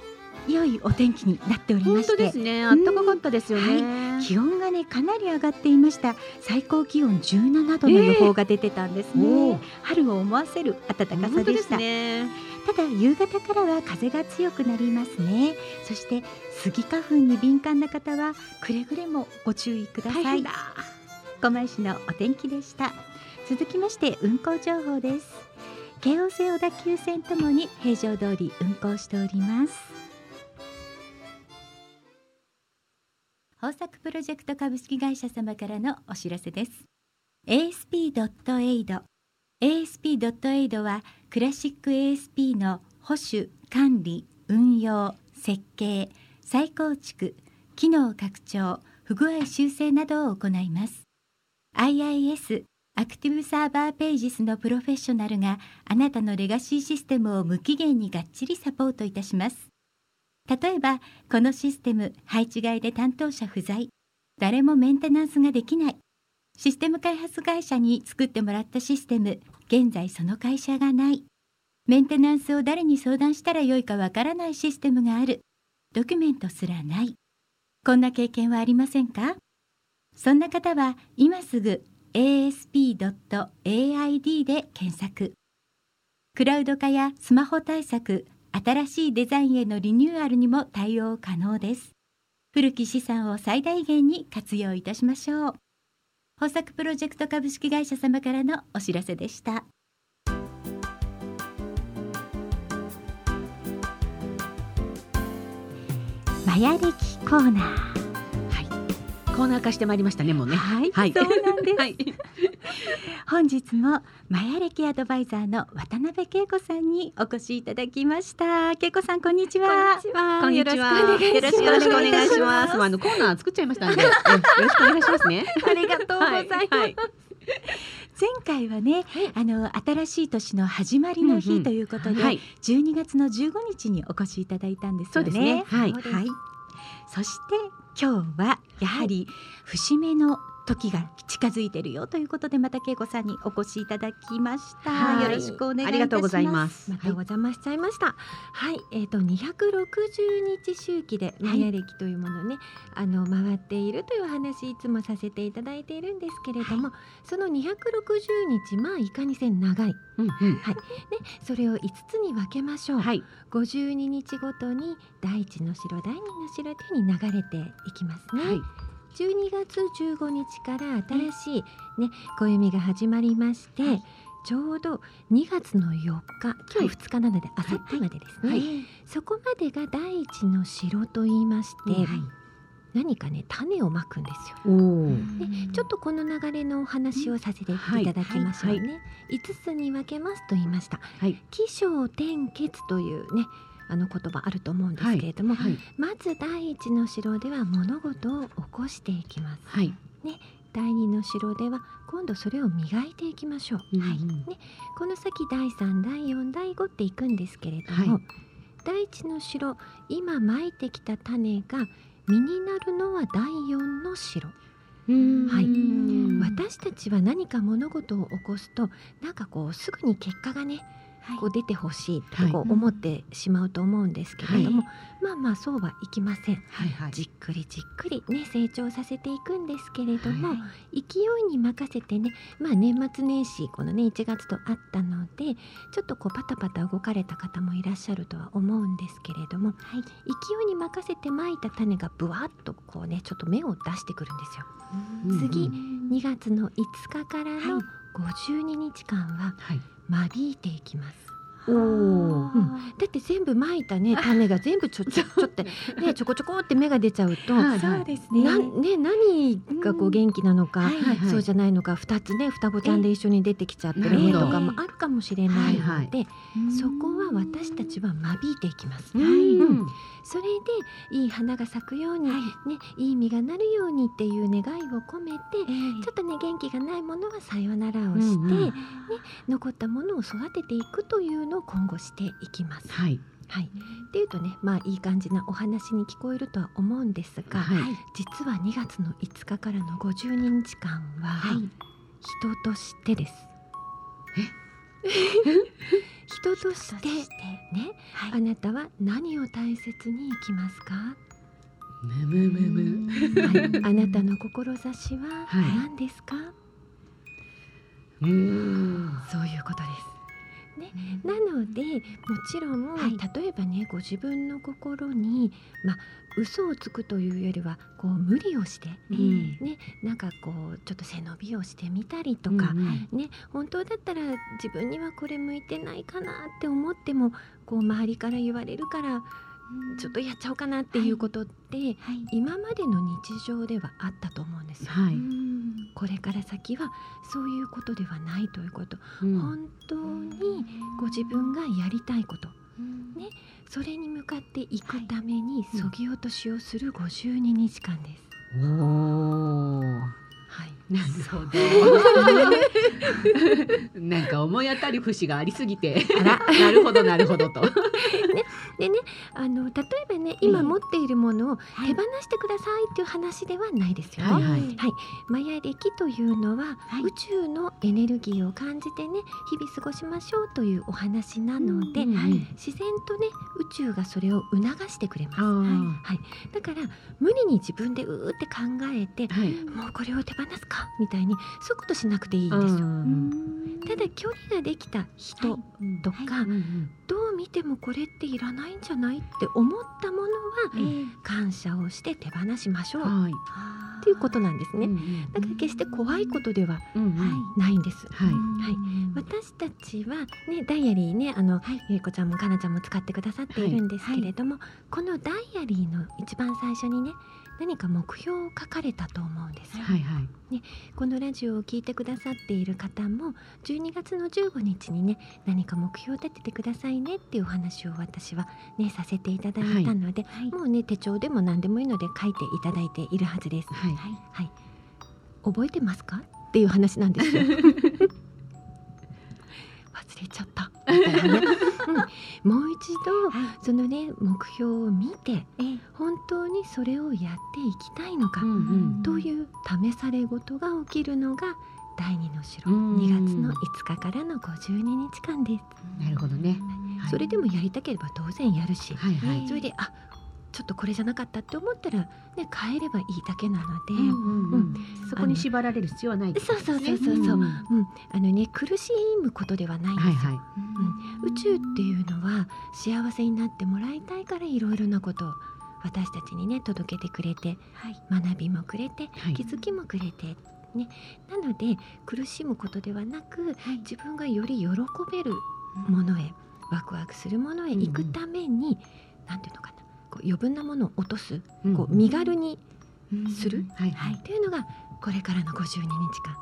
良いお天気になっておりま本当してですね。暖かかったですよね。気温がねかなり上がっていました。最高気温17度の予報が出てたんですね、おー。春を思わせる暖かさ本当ででしたすね。ただ夕方からは風が強くなりますね。そしてスギ花粉に敏感な方はくれぐれもご注意ください。だ。狛江市のお天気でした。続きまして運行情報です。京王線小田急線ともに平常通り運行しております。豊作プロジェクト株式会社様からのお知らせです。ASP.AID ASP.AID はクラシック ASP の保守管理運用設計再構築機能拡張不具合修正などを行います。IIS アクティブサーバーページスのプロフェッショナルがあなたのレガシーシステムを無期限にがっちりサポートいたします。例えばこのシステム配置外で担当者不在。誰もメンテナンスができない。システム開発会社に作ってもらったシステム。現在その会社がない。メンテナンスを誰に相談したらよいかわからないシステムがある。ドキュメントすらない。こんな経験はありませんか？そんな方は今すぐ asp.aid で検索。クラウド化やスマホ対策新しいデザインへのリニューアルにも対応可能です。古き資産を最大限に活用いたしましょう。豊作プロジェクト株式会社様からのお知らせでした。マヤ歴コーナー。コーナー化してまいりましたねもうね。はい、はい。そうなんです、はい。本日もマヤ歴アドバイザーの渡辺恵子さんにお越しいただきました。恵子さんこんにちは。こんにちは。よろしくお願いします。あのコーナー作っちゃいましたんで、[LAUGHS] えよろしくお願いしますね。ありがとうございます、はい。はい。前回はね、あの新しい年の始まりのうんうん日ということで、はい。12月の15日にお越しいただいたんですよね。そうですね。はい。はい。そして今日はやはり節目の時が近づいてるよということでまた恵子さんにお越しいただきました。はいよろしくお願いいたします。ありがとうございますまたお邪魔しちゃいました。はい、えっ、と260日周期でマヤ歴というものをね、あの回っているというお話いつもさせていただいているんですけれども、その260日まあいかにせん長い。うんうんそれを5つに分けましょう。はい52日ごとに第一の城第二の城というふうに流れていきますね。はい12月15日から新しいね暦が始まりまして、はい。ちょうど2月の4日今日2日なのであさってまでですね、はい。そこまでが第一の城と言いまして、はい。何かね種をまくんですよ。ちょっとこの流れのお話をさせていただきましょうね。5つに分けますと言いました。はい。起承転結というねあの言葉あると思うんですけれども、はいまず第一の城では物事を起こしていきます。はい。第二の城では今度それを磨いていきましょう。はいこの先第3第4第5っていくんですけれども、はい第一の城今まいてきた種が実になるのは第4の城。はい私たちは何か物事を起こすとなんかこうすぐに結果がねこう出てほしいってこう思ってしまうと思うんですけれども、まあまあそうはいきません。はいはい。じっくりじっくりね成長させていくんですけれども、は勢いに任せてねまあ年末年始このね1月とあったのでちょっとこうパタパタ動かれた方もいらっしゃるとは思うんですけれども、勢いに任せてまいた種がぶわっとこうねちょっと芽を出してくるんですよ。うん次うん2月の5日からのはい52日間ははい。間引いていきます。おお。だって全部まいたね種が全部ちょちょちょって。ねちょこちょこって芽が出ちゃうと、はいそうですね。なね何がこう元気なのか、はいはいはい。そうじゃないのか2つね双子ちゃんで一緒に出てきちゃってるなるほど。絵とかもあるかもしれないので、はいはそこは私たちは間引いていきます。うん。うん。それでいい花が咲くように、はい。ね、いい実がなるようにっていう願いを込めて、ええ。ちょっとね元気がないものはさよならをして、うんうん。残ったものを育てていくというのを今後していきます。はい。はい、っていうとねまあいい感じなお話に聞こえるとは思うんですが、はい。実は2月の5日からの52日間は、はい人としてです。[LAUGHS] 人としてね、はいあなたは何を大切に生きますか、むむむむ。はい、あなたの志ははい何ですか、うん。そういうことです。ね、なのでもちろん、はい。例えばねご自分の心にまあ嘘をつくというよりはこう無理をしてうん。ねなんかこうちょっと背伸びをしてみたりとか、うん。ね本当だったら自分にはこれ向いてないかなって思ってもこう周りから言われるからちょっとやっちゃおうかなっていうことって、はい今までの日常ではあったと思うんですよ。はい。これから先はそういうことではないということ、うん本当にご自分がやりたいことねそれに向かっていくためにうんそぎ落としをする52日間です。おお。はい、なるほど。[LAUGHS] なんか思い当たる節がありすぎて。[LAUGHS] なるほどなるほどと。なでねあの例えばね今持っているものを手放してくださいっていう話ではないですよ。はいはい。はい、マヤ暦というのは、はい。宇宙のエネルギーを感じてね日々過ごしましょうというお話なので、うんうん自然とね宇宙がそれを促してくれます。はい、だから無理に自分でうーって考えてはい。もうこれを手放すかみたいにそういうことしなくていいんですよ。うん。ただ距離ができた人とか、どう見てもこれっていらないんじゃないって思ったものは感謝をして手放しましょうはい。っていうことなんですね。ね。だから決して怖いことではうんうんはいないんです。はい。はい私たちはねダイアリーねあの、ゆりこちゃんもかなちゃんも使ってくださっているんですけれども、このダイアリーの一番最初にね何か目標を書かれたと思うんですよ。はいはい。このラジオを聞いてくださっている方も12月の15日にね何か目標を立ててくださいねっていうお話を私はねさせていただいたので、はいもうね手帳でも何でもいいので書いていただいているはずです。はい。はい、覚えてますか？っていう話なんですよ。[LAUGHS] 忘れちゃった。みたいな。ね、うん、もう一度はい。そのね目標を見てええ。本当にそれをやっていきたいのか、うんうんという試され事が起きるのが第二の城。うん。2月の5日からの52日間です、なるほどね。はい。それでもやりたければ当然やるし、はいはい。それであちょっとこれじゃなかったって思ったらね変えればいいだけなので、うんうんうん。うん。そこに縛られる必要はないね。そうそうそうそうそう。んん。うん、あのね苦しむことではないんです。よ、はいはい。宇宙っていうのは幸せになってもらいたいからいろいろなことを私たちにね届けてくれてはい。学びもくれてはい。気づきもくれて、ね、なので苦しむことではなく自分がより喜べるものへワクワクするものへ行くために、なんていうのかなこう余分なものを落とす、こう身軽にする、はいはい。っていうのがこれからの52日間。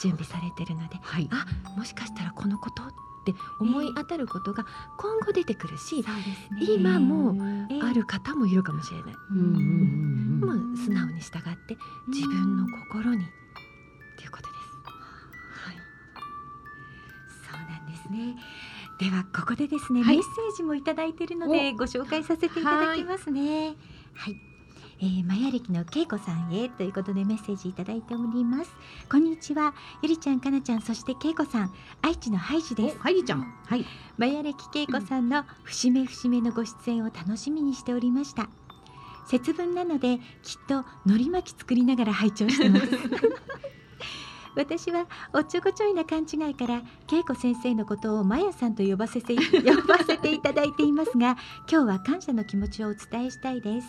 準備されてるのではい。あもしかしたらこのことって思い当たることが今後出てくるし、そうですね。今もええある方もいるかもしれない、うん。うん。うん。うん。もう素直に従って自分の心にっていうことです。はい。そうなんですね。ではここでですね、はいメッセージもいただいているのでご紹介させていただきますね。はい。えー、マヤ歴のけいこさんへということでメッセージいただいております。こんにちは、ゆりちゃん、かなちゃん、そしてけいこさん、愛知のハイジです。お、はいちゃん。はい。マヤ歴けいこさんの節目節目のご出演を楽しみにしておりました。節分なのできっと海苔巻き作りながら拝聴してます。[LAUGHS] 私はおっちょこちょいな勘違いから恵子先生のことをマヤさんと呼ばせて呼ばせていただいていますが今日は感謝の気持ちをお伝えしたいです。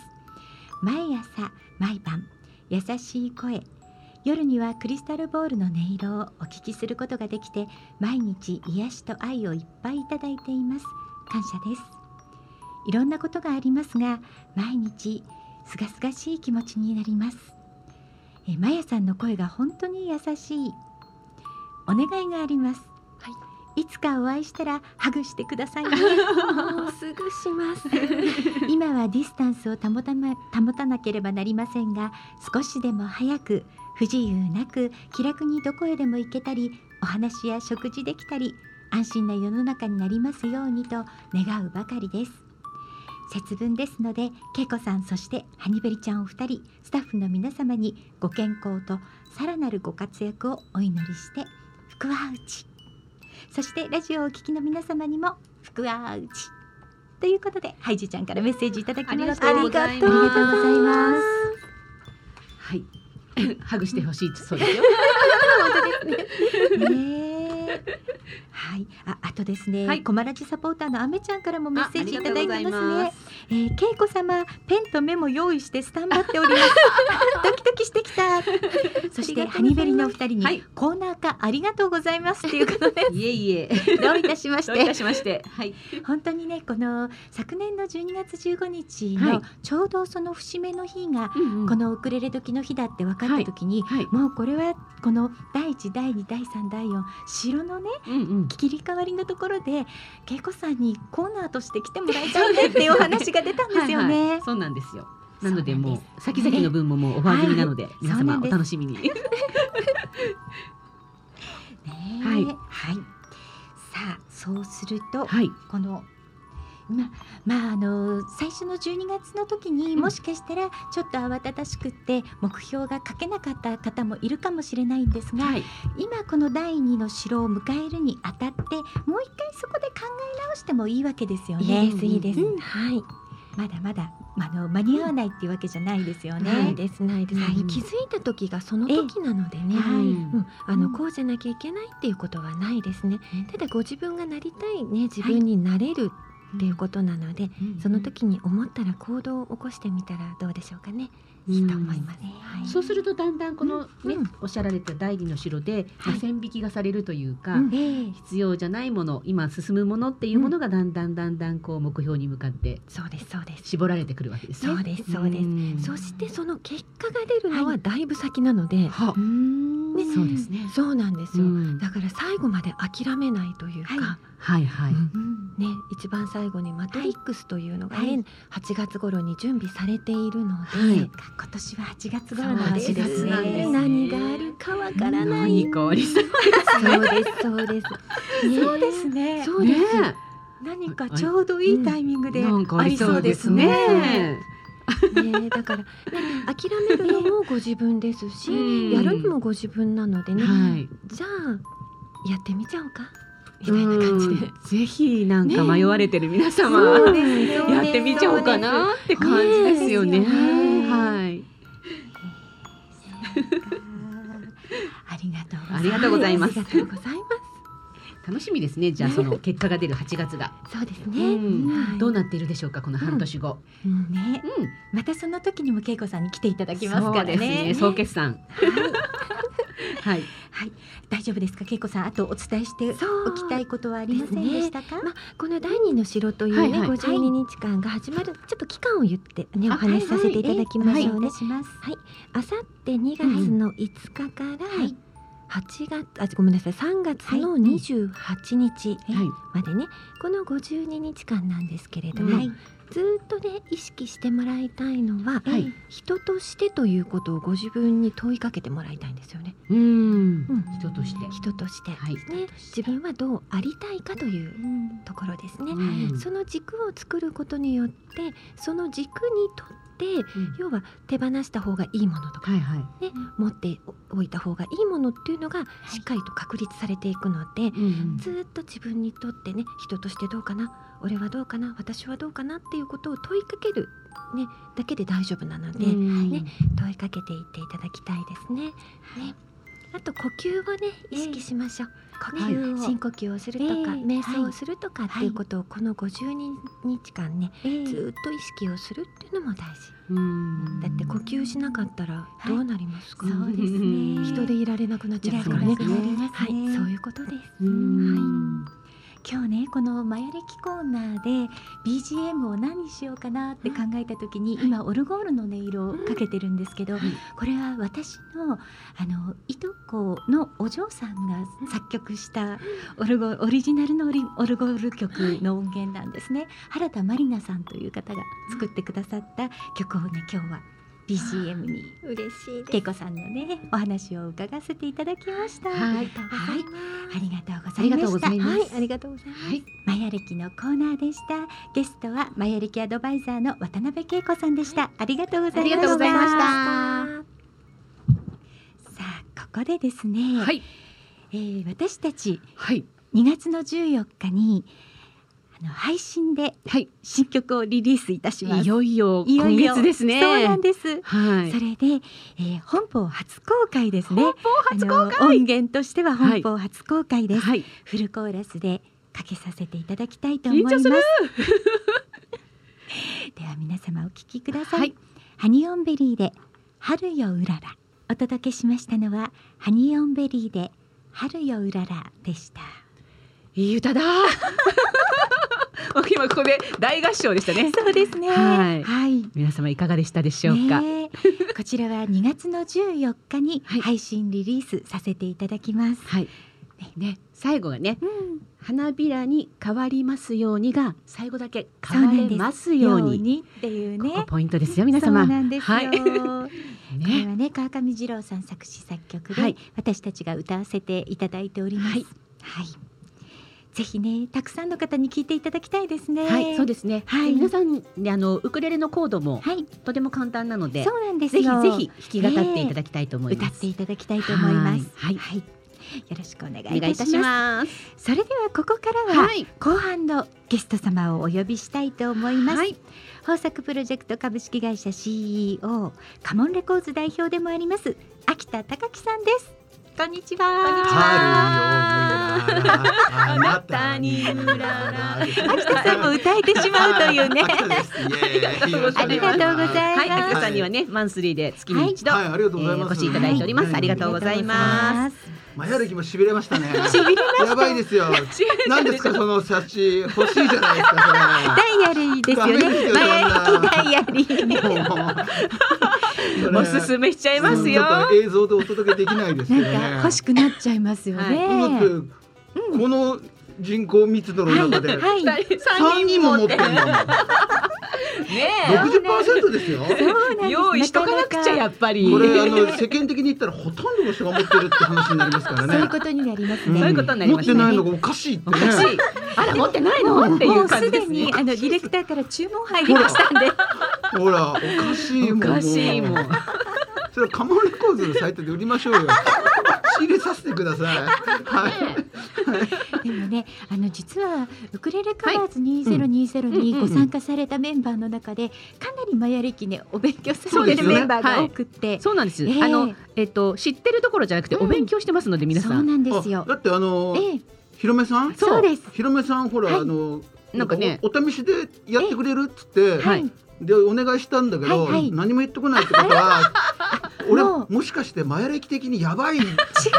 毎朝毎晩優しい声夜にはクリスタルボールの音色をお聞きすることができて毎日癒しと愛をいっぱいいただいています。感謝です。いろんなことがありますが毎日すがすがしい気持ちになります。えマヤさんの声が本当に優しい。お願いがあります。はい。いつかお会いしたらハグしてくださいね。[LAUGHS] もうすぐします。[LAUGHS] 今はディスタンスを保たま保たなければなりませんが少しでも早く不自由なく気楽にどこへでも行けたりお話や食事できたり安心な世の中になりますようにと願うばかりです節分ですのでけいこさんそしてハニベリちゃんお二人スタッフの皆様にご健康とさらなるご活躍をお祈りして福は内。そしてラジオをお聞きの皆様にも福は内。ということでハイジちゃんからメッセージいただきました。ありがとうございます。ありがとうございます。はい。ハグしてほしいそうですよ。ねえはい、あ、あとですね、はいコマラジサポーターのあめちゃんからもメッセージいただいてますね。えー、けいこ様、ペンとメモ用意してスタンバっております。[LAUGHS] ドキドキしてきた。[LAUGHS] そしてハニベリのお二人に、はいコーナー化ありがとうございますっていうことでいえいえ。どういたしましどういたて。しまして。はい。本当にね、この昨年の12月15日はいのちょうどその節目の日が、うんうんこのウクレレ時の日だって分かった時に、はい。もうこれはこの第1第2第3第4城のねうんうん。切り替わりのところで恵子さんにコーナーとして来てもらいたいねっていうお話が出たんですよね。はいはいそうなんですよ。なのでもそう先々の分ももうオファー済みなので、皆様お楽しみに。[LAUGHS] ねえはいはい。さあそうすると、はい。このまああの最初の12月の時にうん。もしかしたらちょっと慌ただしくって目標が書けなかった方もいるかもしれないんですが、はい。今この第二の城を迎えるにあたってもう一回そこで考え直してもいいわけですよね。いいですいいです、うん。はい。まだまだ、まあ、あの間に合わないっていうわけじゃないですよね。ないですないです、はい。気づいた時がその時なのでね、はい。うん、あのうん。こうじゃなきゃいけないっていうことはないですね。うん。ただご自分がなりたいね自分になれるっていうことなので、その時に思ったら行動を起こしてみたらどうでしょうかね、いいと思います、うんはい。そうするとだんだんこのね、うんおっしゃられた第二の城で、線引きがされるというか、必要じゃないもの今進むものっていうものがだんだんだんだんこう目標に向かってそうですそうです。絞られてくるわけですね。そうですそうです、ん。そしてその結果が出るのはだいぶ先なので、はうんね。そうですね。そうなんですよ、うん。だから最後まで諦めないというか、ははいはい。うんうんね、一番最後に「マトリックス」というのがね、はい8月頃に準備されているので、はい今年は8月頃なん8ですですね何があるかわからない。何かありそうそうですそうです。ねそうですね。そうです。ね何かちょうどいいタイミングであありりそううですすねね。。ねだから、ね、諦めるのもご自分ですし、うんやるのもご自分なのでね、はい。じゃあやってみちゃおうかみたいな感じで。うんぜひなんか迷われてる皆様、そうですそうですやってみちゃおうかなって感じですよね。はい。ありがとうございます。ありがとうございますありがとうございま楽しみですね。じゃあその結果が出る8月が、す。そうですうね。んはいどうなっているでしょうかこの半年後。うんね、うん。またその時にも恵子さんに来ていただきますからそうですね。ね。総決算。はい。[LAUGHS] はい、大丈夫ですか？恵子さん。あとお伝えしておきたいことはありませんでしたか？まあ、この第二の城というね、はいはい。52日間が始まる、ちょっと期間を言ってねおあ話しさせていただきましょうね。お願い。あさって2月の5日からはい。8月、あごめんなさい。3月の28日はい。までね、この52日間なんですけれども、はい。ずーっとね意識してもらいたいのは、はい人としてということをご自分に問いかけてもらいたいんですよね。うんうん。人として。人として、はい。ね、自分はどうありたいかというところですね。うんその軸を作ることによってその軸にと要は手放した方がいいものとか。ね、持っておいた方がいいものっていうのがしっかりと確立されていくので、うんずーっと自分にとってね人としてどうかな俺はどうかな私はどうかなっていうことを問いかける、ね、だけで大丈夫なので、うん。ね問いかけていっていただきたいですね。ねあと呼吸をね意識しましょう。呼ね。吸を深呼吸をするとか、ええ。瞑想をするとかっていうことをこの52日間ね、ええ。ずーっと意識をするっていうのも大事。うん。だって呼吸しなかったらどうなりますか、そうですね。人でいられなくなっちゃいますいかららね。れなくなりますはい、ねそういうことです。うん今日ねこのマヤ歴コーナーで BGM を何にしようかなって考えた時に、今オルゴールの音色をかけてるんですけど、はい。これは私のあのいとこのお嬢さんが作曲したオルゴオリジナルのオリオルゴール曲の音源なんですね。原田まりなさんという方が作ってくださった曲をね今日は BGM に [LAUGHS] 嬉しいけいこさんのねお話を伺わせていただきました。はいはい、ありがとうございました。はい、ありがとうございます。はい。マヤ歴のコーナーでした。ゲストはマヤ歴アドバイザーの渡辺恵子さんでした。ありがとうございました。ありがとうございましたさあここでですね、はい。えー私たちはい。2月の14日にあの配信ではい。新曲をリリースいたします。いよいよいよいよ今月ですね。そうなんです。はい。それで、えー本邦初公開ですね。本邦初公開？音源としては本邦初公開です。はい。フルコーラスでかけさせていただきたいと思います。緊張するでは皆様お聞きください。はいハニオンベリーで春ようららお届けしましたのはハニオンベリーで春ようららでした。いい歌だ。[LAUGHS] 今ここで大合唱でしたね。そうですね。はいはい。皆様いかがでしたでしょうか？[LAUGHS] こちらは2月の14日にはい配信リリースさせていただきます。はい。ね、最後がね、うん、花びらに変わりますようにが最後だけ変わなんですれますように。っていうね。ここポイントですよ皆様。はい。[LAUGHS] これね。はね川上二郎さん作詞作曲で、はい私たちが歌わせていただいております。はいはいぜひねたくさんの方に聞いていただきたいですね。はい、そうですね。はい皆さんねあのウクレレのコードもはい、とても簡単なので、そうなんですぜひよ。ぜひ弾き語っていただきたいと思います。歌っていただきたいと思います。はいはい、よろしくお願いいたし。ます。それではここからは、はい、後半のゲスト様をお呼びしたいと思います。はい豊作プロジェクト株式会社 CEO カモンレコーズ代表でもあります秋田隆樹さんです。こんにちは。春よあなたにうらら秋田さんも歌えてしまうというね。ありがとうございますはい、秋田さんにはね、マンスリーで月に一度、はいありがとうございますえーお越しいただいております。はいありがとうございます。す。マヤ歴もしびれましたね。しびれました。やばいですよ。何ですかその冊子欲しいじゃないですかダイヤリーですよね。よ前そんなダイヤリー。おすすめしちゃいますよ。映像でお届けできないですけどね。か欲しくなっちゃいますよね。この人口密度の中ではい。三人も持ってるんだもん。ね六十パーセントですよ。[LAUGHS] 用意しとかなくちゃやっぱり。これあの世間的に言ったらほとんどの人が持ってるって話になりますからね。そういうことになりますんね。そういうことになりますね持ってないのがおかしいってね。おかしい。あら持ってないのっていもうう感じですねすでに。あのディレクターから注文入りましたんで。ほらおかしいもん。おかしいもん。それはカモンレコーズのサイトで売りましょうよ。[LAUGHS] 仕入れさせてください。はい。でもね、あの実はウクレレカバーズ2020にご参加されたメンバーの中でかなりマヤ歴ねお勉強されてるメンバーが多くって、そうなんです。ええあのえっと知ってるところじゃなくてうんお勉強してますので皆そうさん。なんですよあ。だってあのええ、ひろめさん？そうです。ひろめさんほら、はいあの。なんかねおお試しでやってくれるっつって、はいでお願いしたんだけど、はいはい何も言ってこないってことは [LAUGHS] 俺もしかしてマヤ歴的にやばい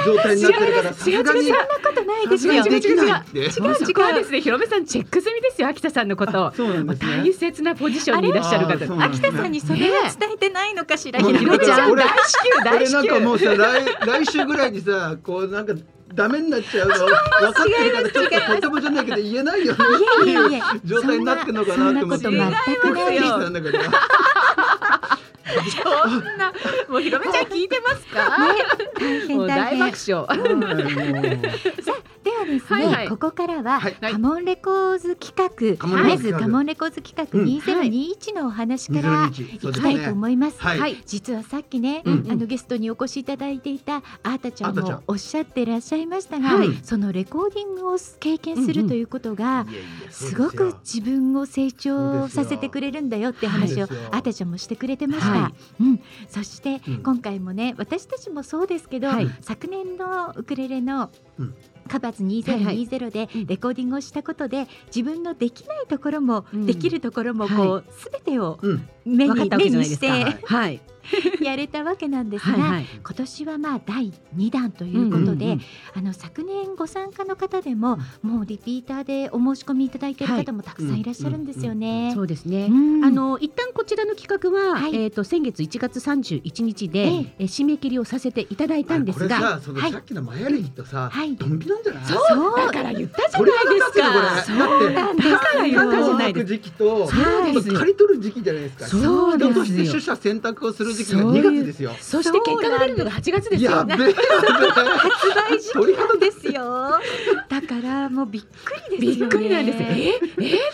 状態になってるからさすがにそんなことないですよ。さすがにできないって違う違うですね。ひろめさんチェック済みですよ秋田さんのこと。そうなんですね大切なポジションにいらっしゃる方秋田さんにそれを伝えてないのかしら。ねひろめちゃん。俺大至急大至俺なんかもう急。さ来来週ぐらいにさこうなんかダメになっちゃうの。分かってるからちょっと言葉じゃないけど言えないよねいえい状態になってるのかなと思って。そんなこと全くないです [LAUGHS] そんなもうひろめちゃん聞いてますか？大変大もう大変。爆笑。ではですね、はいはい。ここからは、はい。カモンレコーズ企画、まずカモンレコーズ企画うん。2021のお話から2021いきたいと思います。はい。はい。実はさっきね、うん。あのゲストにお越しいただいていたあーたちゃんもおっしゃってらっしゃいましたが、はい。そのレコーディングを経験するということが、いやいやすごく自分を成長させてくれるんだよって話をあーたちゃんもしてくれてました。はうん、そして、うん。今回もね私たちもそうですけど、はい。昨年のウクレレのうんカバーズはいはい。2020でうん。レコーディングをしたことで自分のできないところも、うん。できるところもこはうすべてをうん。目に目にし。てはい。[LAUGHS] やれたわけなんですが、はいはい。今年はまあ第2弾ということで、うんうんうん。あの昨年ご参加の方でも、もうリピーターでお申し込みいただいている方もたくさんいらっしゃるんですよね。そうですね。うん。あの一旦こちらの企画は、はい。えっ、と先月1月31日で、ええ。ー締め切りをさせていただいたんですこれが、さそのはい。さっきのマヤ歴とさ、はい。ドンピなんじゃないそうだから言ったじゃないですか。これだってだから言ったじゃないですか。時期とそうですよ刈り取る時期じゃないですかそうですとして取捨選択をする時期が2そういう月ですよそして結果が出るのが8月ですよ。発売時期ですよ。だからもうびっくりですよね。びっくりなんですよ。えー、えー、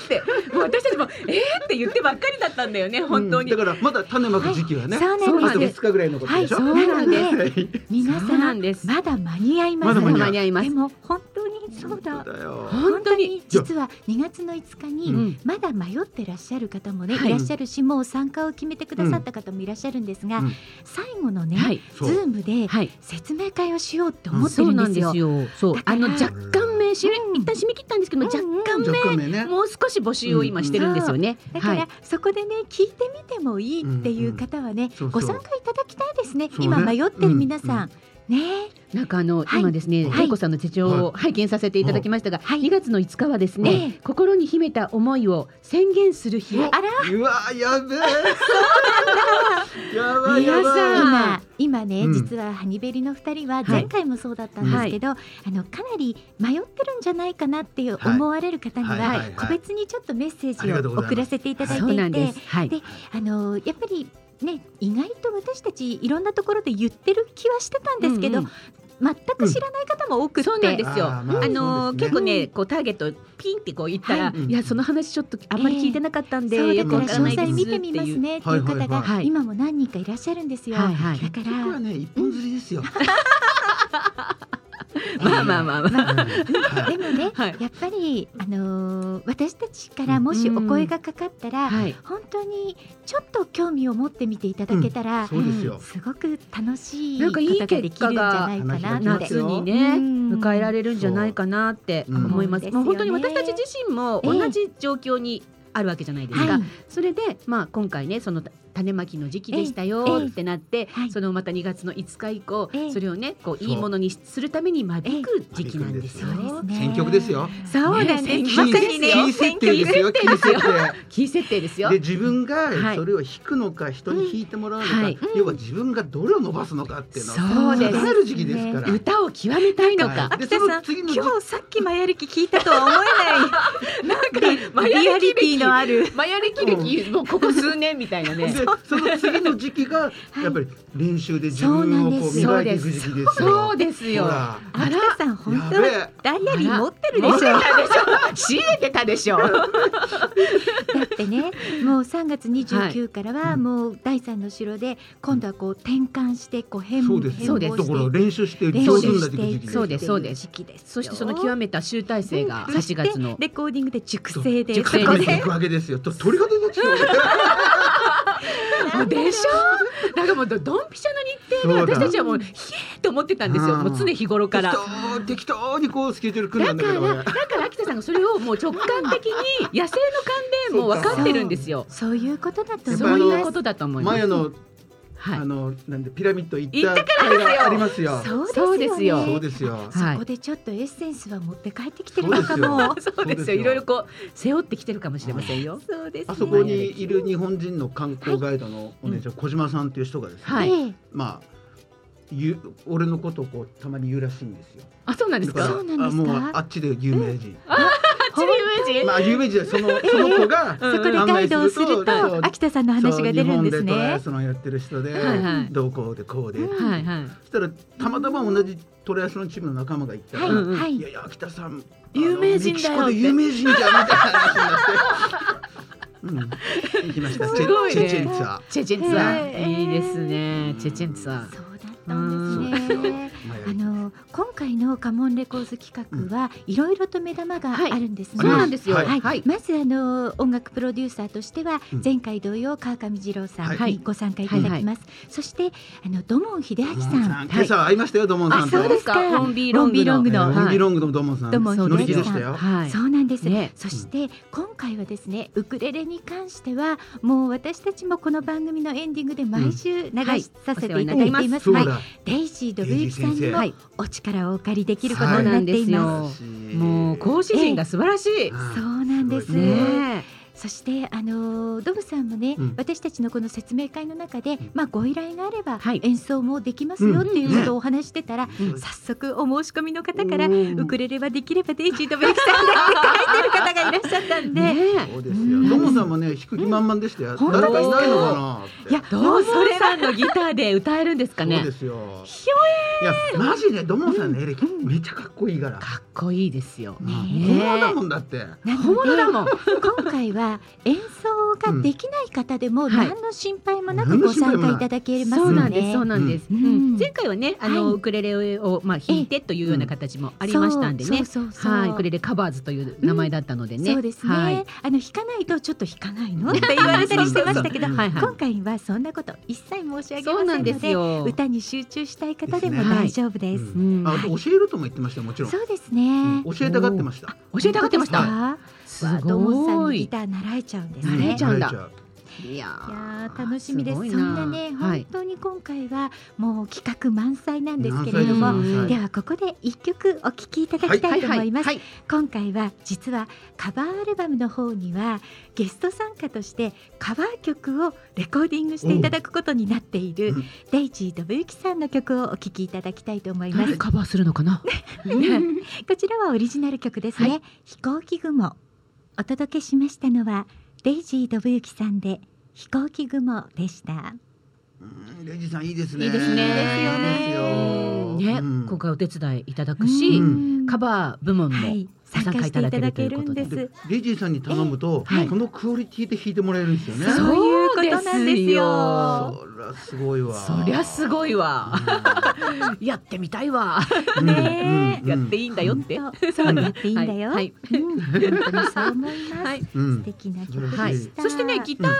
ってもう私たちもえー、って言ってばっかりだったんだよね本当に。うんだからまだ種まく時期はね、はいそうあと2なんです日ぐらいのことでしょ、はいそうなんですはい皆そうなさんんです。まだ間に合います。まだ間に合いますでも本当にそうだ。本当に。実は2月の5日に、うん。まだ迷ってらっしゃる方もね、はい。い、らっしゃるしもう参加を決めてくださった方もいらっしゃるんですが、うん。最後のね、はい。ズームではい。説明会をしようって思ってるんですよ。ですよ。そうあの若干名刺、うん。一旦締め切ったんですけど、うん若干若干名名ね。もう少し募集を今してるんですよね。だから、はい。そこでね聞いてみてもいいっていう方はね、そうそう。ご参加いただきたいですね。今迷ってる皆さん、ね。なんかあの、はい。今ですね、はい。玲子さんの手帳を拝見させていただきましたが、はい。2月の5日はですね、ええ心に秘めた思いを宣言する日。あら。うわやべえ。[LAUGHS] やばいや皆さんばい。今今ね、うん。実はハニベリの2人ははい。前回もそうだったんですけど、あのかなり迷ってるんじゃないかなっていうはい。思われる方には、はいはいはい。個別にちょっとメッセージを送らせていただいていてです。はい。であのやっぱりね意外と私たちいろんなところで言ってる気はしてたんですけど、うんうん。全く知らない方も多くって、そうなんですよ。あーまああのね。結構ね、こうターゲットピンってこう言ったら、はい。い、やその話ちょっとあんまり聞いてなかったんで、そうだよくわからないです細見てみますねっていう方はいはいがはい。今も何人かいらっしゃるんですよ。はいはいだからね一本釣りですよ。[LAUGHS] まあまあまあまあ。はいでもね、はいやっぱりあのー私たちからもしお声がかかったら、はい。本当にちょっと興味を持ってみていただけたら、そうですよ。すごく楽しいなんかいいことができるんじゃないかな。夏にね、うん迎えられるんじゃないかなって思います。うんもう本当に私たち自身も同じ状況にあるわけじゃないですか。はいそれでまあ今回ねその種まきの時期でしたえよえってなって、はい。そのまた2月の5日以降、ええ。それをねこういいものにするために間引く時期なんですよ。間そうですね。選曲ですよ。そうなんです。ね。まさにね。キー設定ですよ。キー設定。キー設定ですよ。で自分がはい。それを弾くのか人に弾いてもらうのか、うんはい。要は自分がどれを伸ばすのかっていうのそうです。定める時期ですから。歌を極めたいのか。秋田さんの次の時今日さっきマヤ歴聞いたとは思えない。[LAUGHS] なんかリアリティのある。マヤ歴歴もうここ数年みたいなね。でその次の時期がやっぱり練習で自分をこう磨いていく時期ですよ。そうです。よ。ほら。さん本当え。ダイアリー持ってるでしょ。持ってたでしょ。仕入れてたでしょ。だってねもう3月29からはもう第三の城で今度はこう転換してこう変そうです。そうです。だから練習して練上手にな習していくっていく時期ですそうですそうです時期ですよ。そしてその極めた集大成が8そして月の。レコーディングで熟そう。成で。熟成でいくわけですよ。と鳥が出てきて [LAUGHS] もうでしょ？だからもうドンピシャの日程で私たちはもうひえーと思ってたんですよ。うんもう常日頃から。適当適当にこうスケジュール組んだだからんだけど俺だから秋田さんがそれをもう直感的に [LAUGHS] 野生の勘でもう分かってるんですよ。そういうことだと思いますいうことだと思います。前のはいあ。のなんでピラミッド行っ行ったた回がありますよ。そうですよねそうですよ。はいそこでちょっとエッセンスは持って帰ってきてるのかも。そうですよ。いろいろこう背負ってきてるかもしれませんよ。そうですね。あそこにいる日本人の観光ガイドのお姉ちゃん、小島さんっていう人がですね、はいええまあゆ俺のことをこうたまに言うらしいんですよ。あ、そうなんですか？そうなんですか？あもうあっちで有名人。あっちのイメージ。[LAUGHS] まあ有名人はそのその子がうんそこでガイドをすると秋田さんの話が出るんですそう日本でトライアね。スロンやってる人で、はいはいどうこうでこうで、うんはいはい。そしたらたまたま同じトライアスロンチームの仲間がいたら、はいいいやいや秋田さん有名人だよあのメキシコで有名人じゃんみたいな話になって、[LAUGHS] うん、行きました。チすごいねェチェチェンツァ。チェチェンツァええいいですね。チェチェンツァ。そうだったんですね。あの今回のカモンレコーズ企画はいろいろと目玉があるんですが、そうなんですよ。はい。はい、まずあの音楽プロデューサーとしてはうん。前回同様川上二郎さんはい。にご参加いただきます。そしてあの土門秀明さん、今朝会い。ましたよドモンさんと。あそうですか。ホンビーロングの。ロンビーロングの。ドモンさん。土門秀明さん。そうなんです、ね。そして今回はですねウクレレに関してはもう私たちもこの番組のエンディングで毎週流しさせていただいています、はい。デイジードブユキさんにもはいお力をお借りできることになんっていまよ。す。もう講師陣が素晴らしい。そうなんです。ねそしてあのードブさんもね、うん私たちのこの説明会の中で、まあご依頼があればはい演奏もできますよっていうことをお話してたら、うん早速お申し込みの方から、うんウクレレはできればデイジードブユキさんでって書いてる方がいらっしゃったんで、ねそうですよ。うんドモンさんもね弾く気満々でしたよ。うん誰かいないのかなって。いやどうそれさんのギターで歌えるんですかねそうで。すよ。いやマジでドモンさんのエレキめっちゃかっこいいから。かっこいいですよ。ね本物だもんだって。な本物だもん。今回は演奏ができない方でも何の心配もなくご参加いただけますので、そうなんです、そうなんです。前回はね、あの、はい。ウクレレを、まあ、弾いてというような形もありましたんでね。そうそうそうそう。はい、ウクレレカバーズという名前だったのでね。そうですね、はい。あの弾かないとちょっと弾かないの？って言われたりしてましたけどうん。はいはい。今回はそんなこと一切申し上げそうなんでませんのですよ。歌に集中したい方でも大丈夫です。うん。あ教えるとも言ってましたよもちろん。そうですね。教えたがってました。教えたがってました。た。すドモンさんごいにギ。ター習えちゃうんです習えね。ちゃうんだいやいやー楽しみです。そんなね、はい本。当に今回はもう企画満載なんですけれども、ではここで一曲お聴きいただきたいと思います。はい。今回は実はカバーアルバムの方にはゲスト参加としてカバー曲をレコーディングしていただくことになっているうんデイジー・ドブユキさんの曲をお聴きいただきたいと思います。誰カバーするのかな？[LAUGHS] こちらはオリジナル曲ですね。は飛行機雲お届けしましたのはデイジー・ドブユキさんで飛行機雲でした。うんレイジさんいいですね。いいですねいいですよ。ねうん今回お手伝いいただくし、うんカバー部門も参加いただけるということで。参加していただけるんでレジーさんに頼むと、はいこのクオリティで弾いてもらえるんですよね。そういうことなんですよそりゃすごいわ。そりゃすごいわ。やってみたいわ。うんねうんやっていいんだよって。そうやっていいんだよ。はい。うん、本当にそう思います。素敵な曲はい。でした。そしてねギター、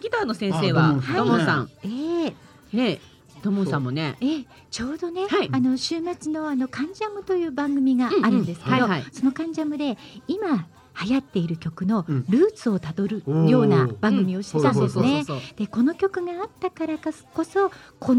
ギターの先生はあ土土門さん。ええね土門さんもね。ええちょうどね、はいあの週末のあのカンジャムという番組があるんですけど、はいはい。そのカンジャムで今流行っている曲のうん。ルーツをたどるような番組をしてたんですね。そうでこの曲があったからこそこそこ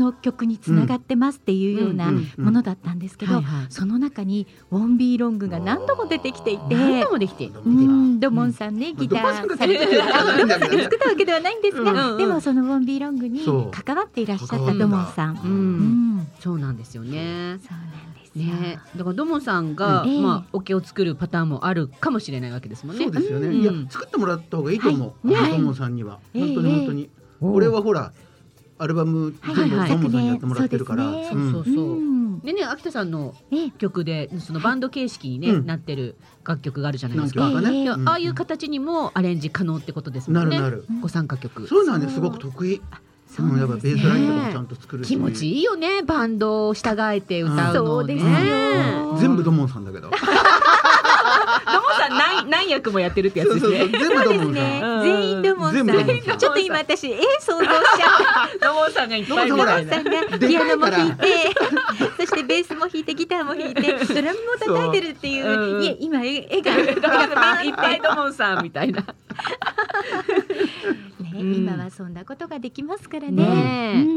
につながってますっていうようなものだったんですけど、その中にウォンビーロングが何度も出てきていて。何度もできて。んん、ドモンさんね、ギタドモンさんがーされてる、作ったわけではないんですが、でもそのウォンビーロングに関わっていらっしゃったドモンさん。そうなんですよね。そうなんです。よ。ね、だから土門さんが、うん。まあ、オケを作るパターンもあるかもしれないわけですもんね。そうですよね。うん。いや作ってもらった方がいいと思う。はい。ね。トモさんには。ええ。本当に本当に。お俺はほらアルバム全部はいはい。トモさんにやってもらってるから。そうですね。うん。そうそうでね、秋田さんのええ。曲で、そのバンド形式にね、うん。なってる楽曲があるじゃないですか。ああいう形にもアレンジ可能ってことですもね。なんるなる。ご参加曲。そういうのはねすごく得意。そううんやっぱベー。スラインとかもちゃんと作るし。気持ちいいよね、バンドを従えて歌うそのね。うですよ。全部ドモンさんだけど。[LAUGHS] さん何何役もやってるってやつですね。そうそう全部ドモンね。全員ドモンさん。ちょっと今私絵想像しちゃった。土門さんがいっぱい土門さんみたいなさんがピアノも弾いて、そしてベースも弾いてギターも弾いて、[LAUGHS] ドラムも叩いてるっていそう。う。いえ今絵絵が。[LAUGHS] いっぱい土門さんみたいな。[LAUGHS] ね、うん。今はそんなことができますからね。う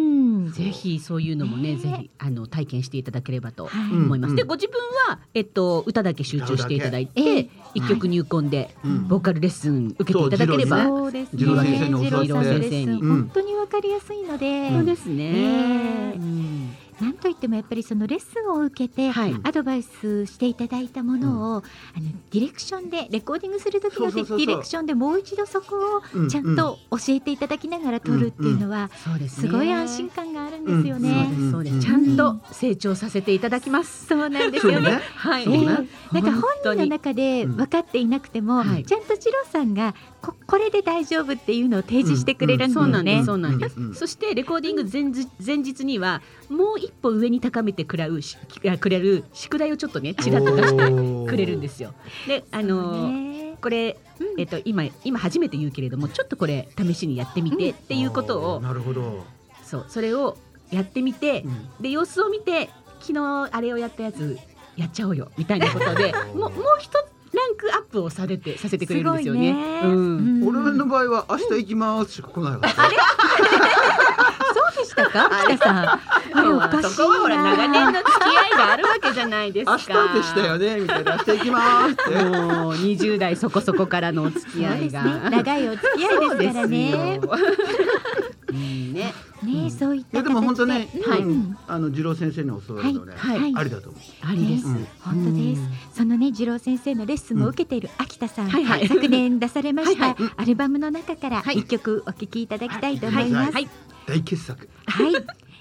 ん。ぜひそういうのもね、ね。ぜひあの体験していただければとはい。思います。うん。でご自分はえっと歌だけ集中していただい歌だけて一曲入魂でうん。ボーカルレッスン受けていただければ。そそうですね。先生に本当にわかりやすいので、そうですね。なんといってもやっぱりそのレッスンを受けて、はい。アドバイスしていただいたものを、あのディレクションでレコーディングする時のデそうそうそうそう。ィレクションでもう一度そこうんをちゃんと教えていただきながら撮るっていうのはすごい安心感があるんですよね。うんそうです。ちゃんと成長させていただきます。そうなんですよね。はい。なんか本人の中で分かっていなくても、ちゃんと次郎さんがここれで大丈夫っていうのを提示してくれるんですよねそうなんです。。そしてレコーディング前日前日にはもう一歩上に高めてくらうしくれる宿題をちょっとねちらっと出してくれるんですよ。で、あのーね。これ、えっと今今初めて言うけれどもちょっとこれ試しにやってみてっていうことを、なるほど。そうそれをやってみてう、ん。で様子を見て昨日あれをやったやつやっちゃおうよみたいなことで [LAUGHS] もうもう一つランクアップをされてさせてくれるんですよね。ねうんうん俺の場合は明日行きますしか来ないから。そうでしたか？[LAUGHS] 北さん。あれおかしいな。そこはほら長年の付き合いがあるわけじゃないですか。明日でしたよねみたいな明日行きますって。もう20代そこそこからのお付き合いが。ね。長いお付き合いですからね。ね。ね、そういったでも本当ね、あの次郎先生に教わるとね、はいはいありだと思う。ありです。うん本当です。そのね、次郎先生のレッスンを受けている秋田さん、昨年出されましたはいアルバムの中からはい一曲お聴きいただきたいと思います。はい。大傑作。はい、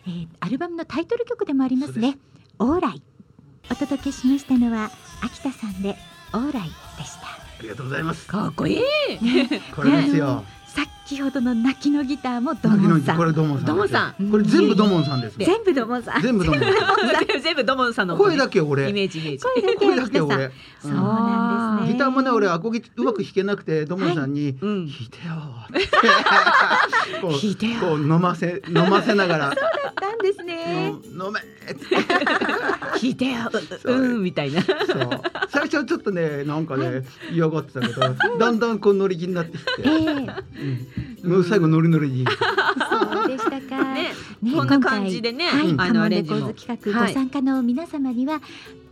えーアルバムのタイトル曲でもありますね。オーライ。お届けしましたのは秋田さんでオーライでした。ありがとうございます。かっこいい。これですよ。[LAUGHS] 先ほどの泣きのギターもドモンさん。これドモンさん。ドモンさん。これ全部ドモンさんです。全部ドモンさん。全部ドモンさ全部ドモンさんん。[LAUGHS] の声だけイ俺。メージイメージ。声だけ俺。そうなんですね。ギターもね俺アコギうまく弾けなくてドモンさんにうん弾いてよ [LAUGHS] 弾いてよこう飲ませ飲ませながらだったんですね。の飲めいてよ。そううんみたいな。最初はちょっとねなんかね嫌がってたけどだんだんこう乗り気になってきて、もう最後ノリノリに [LAUGHS] そうでしたか。ね。ねこんな感じでねあのレコーアレンジもズ企画はいご参加の皆様には、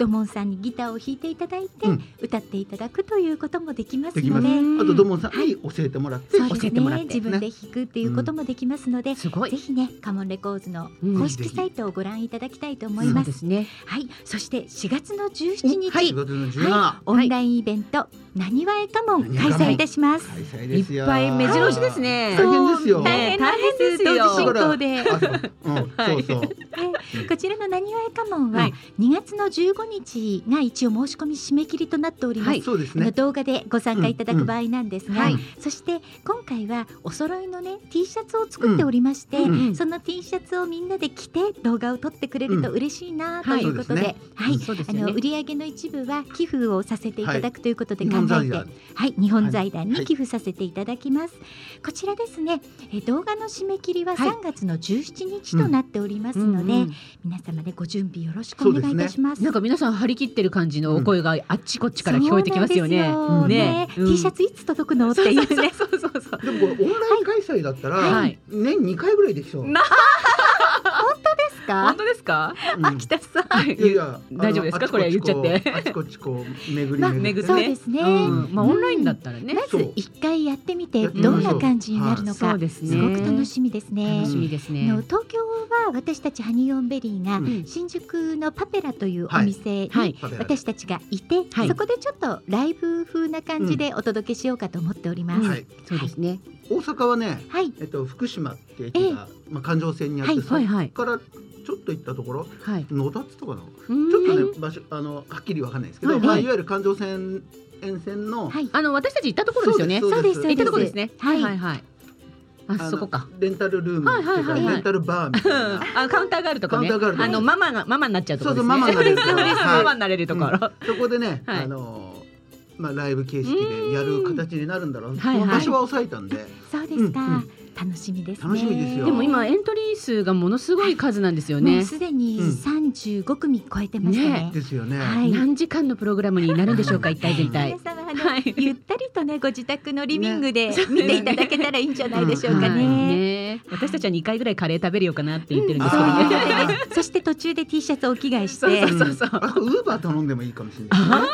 ドモンさんにギターを弾いていただいて、うん。歌っていただくということもできますで。きます。ので、あとドモンさんに教えてもらって、教えてもらって。ね、自分で弾くっていうこともできますので、ぜ。ひね、カモンレコーズの公式サイトをご覧いただきたいと思います。はい、そして4月の17日、はい4月の17、はい。オンラインイベント、なにわえカモン開催いたします。いっぱい目白押しですね。大変ですよ。大変なんです。大変ですよ同時進行で。こちらのなにわえ家紋ははい2月の15日が一応申し込み締め切りとなっております。はいそうですね。動画でご参加いただく場合なんですが、うんはいそして今回はお揃いのね T シャツを作っておりまして、うんうんその T シャツをみんなで着て動画を撮ってくれると嬉しいなとはい。いうことで、はい、あそうですよね。の売上の一部は寄付をさせていただくということで日考えて、はい、日本財団はい。に寄付させていただきます。こちらですね、えー動画の締め切りははい3月の17日となっておりますので、うんうん皆様でご準備よろしくお願いいたします。なんか皆さん張り切ってる感じのお声があっちこっちから聞こえてきますよね。そうなんですよねねうん T シャツいつ届くのっていうね。そうそうそうそう。でもこれオンライン開催だったら、はい年2回ぐらいでしょう。なですか？本当ですか？うん。秋田さん。いやいや大丈夫ですか？これ言っちゃって。あちこちこう巡りまあ巡っそうですね。うん。まあオンラインだったらね。まず一回やってみてどんな感じになるのか。そうですごく楽しみですね。楽。しみですね。東京は私たちハニーオンベリーがうん。新宿のパペラというお店私たちがいて、はい。そこでちょっとライブ風な感じでお届けしようかと思っております。はい。そうですね。大阪はね、はい、えっと福島って駅が、まあ環状線にあって、はい。そこからちょっと行ったところ、はい。野田っつったかな？ちちょっとね、場所あのはっきりわかんないですけど、はいまあいわゆる環状線沿線の、はい、あの私たち行ったところですよね。そうです行ったところですね。ははいいはいはい。あそこか。レンタルルームはいはいはいはいレンタルバーみたいな。[LAUGHS] あカウンターがあるとこね。カウンターがあるあのママがママになっちゃうところですね。そうそうママになれるとこママになれるところ。そこでね、はいあのまあライブ形式でやる形になるんだろう。はいはい場所は抑えたんで、そうですか、うんうん楽しみですね。楽しみですよでも今エントリー数がものすごい数なんですよもうね。すでにうん35組超えてましたね。ねですよね。はい何時間のプログラムになるんでしょうか一体全体 [LAUGHS] 皆。様あの、はいゆったりとねご自宅のリビングで見ていただけたらいいんじゃないでしょうかはいね。ね私たちは2回ぐらいカレー食べるようかなって言ってるんですけどそして途中で T シャツをお着替えしてそうそうそうウーバー頼んでもいいかもしれない。あ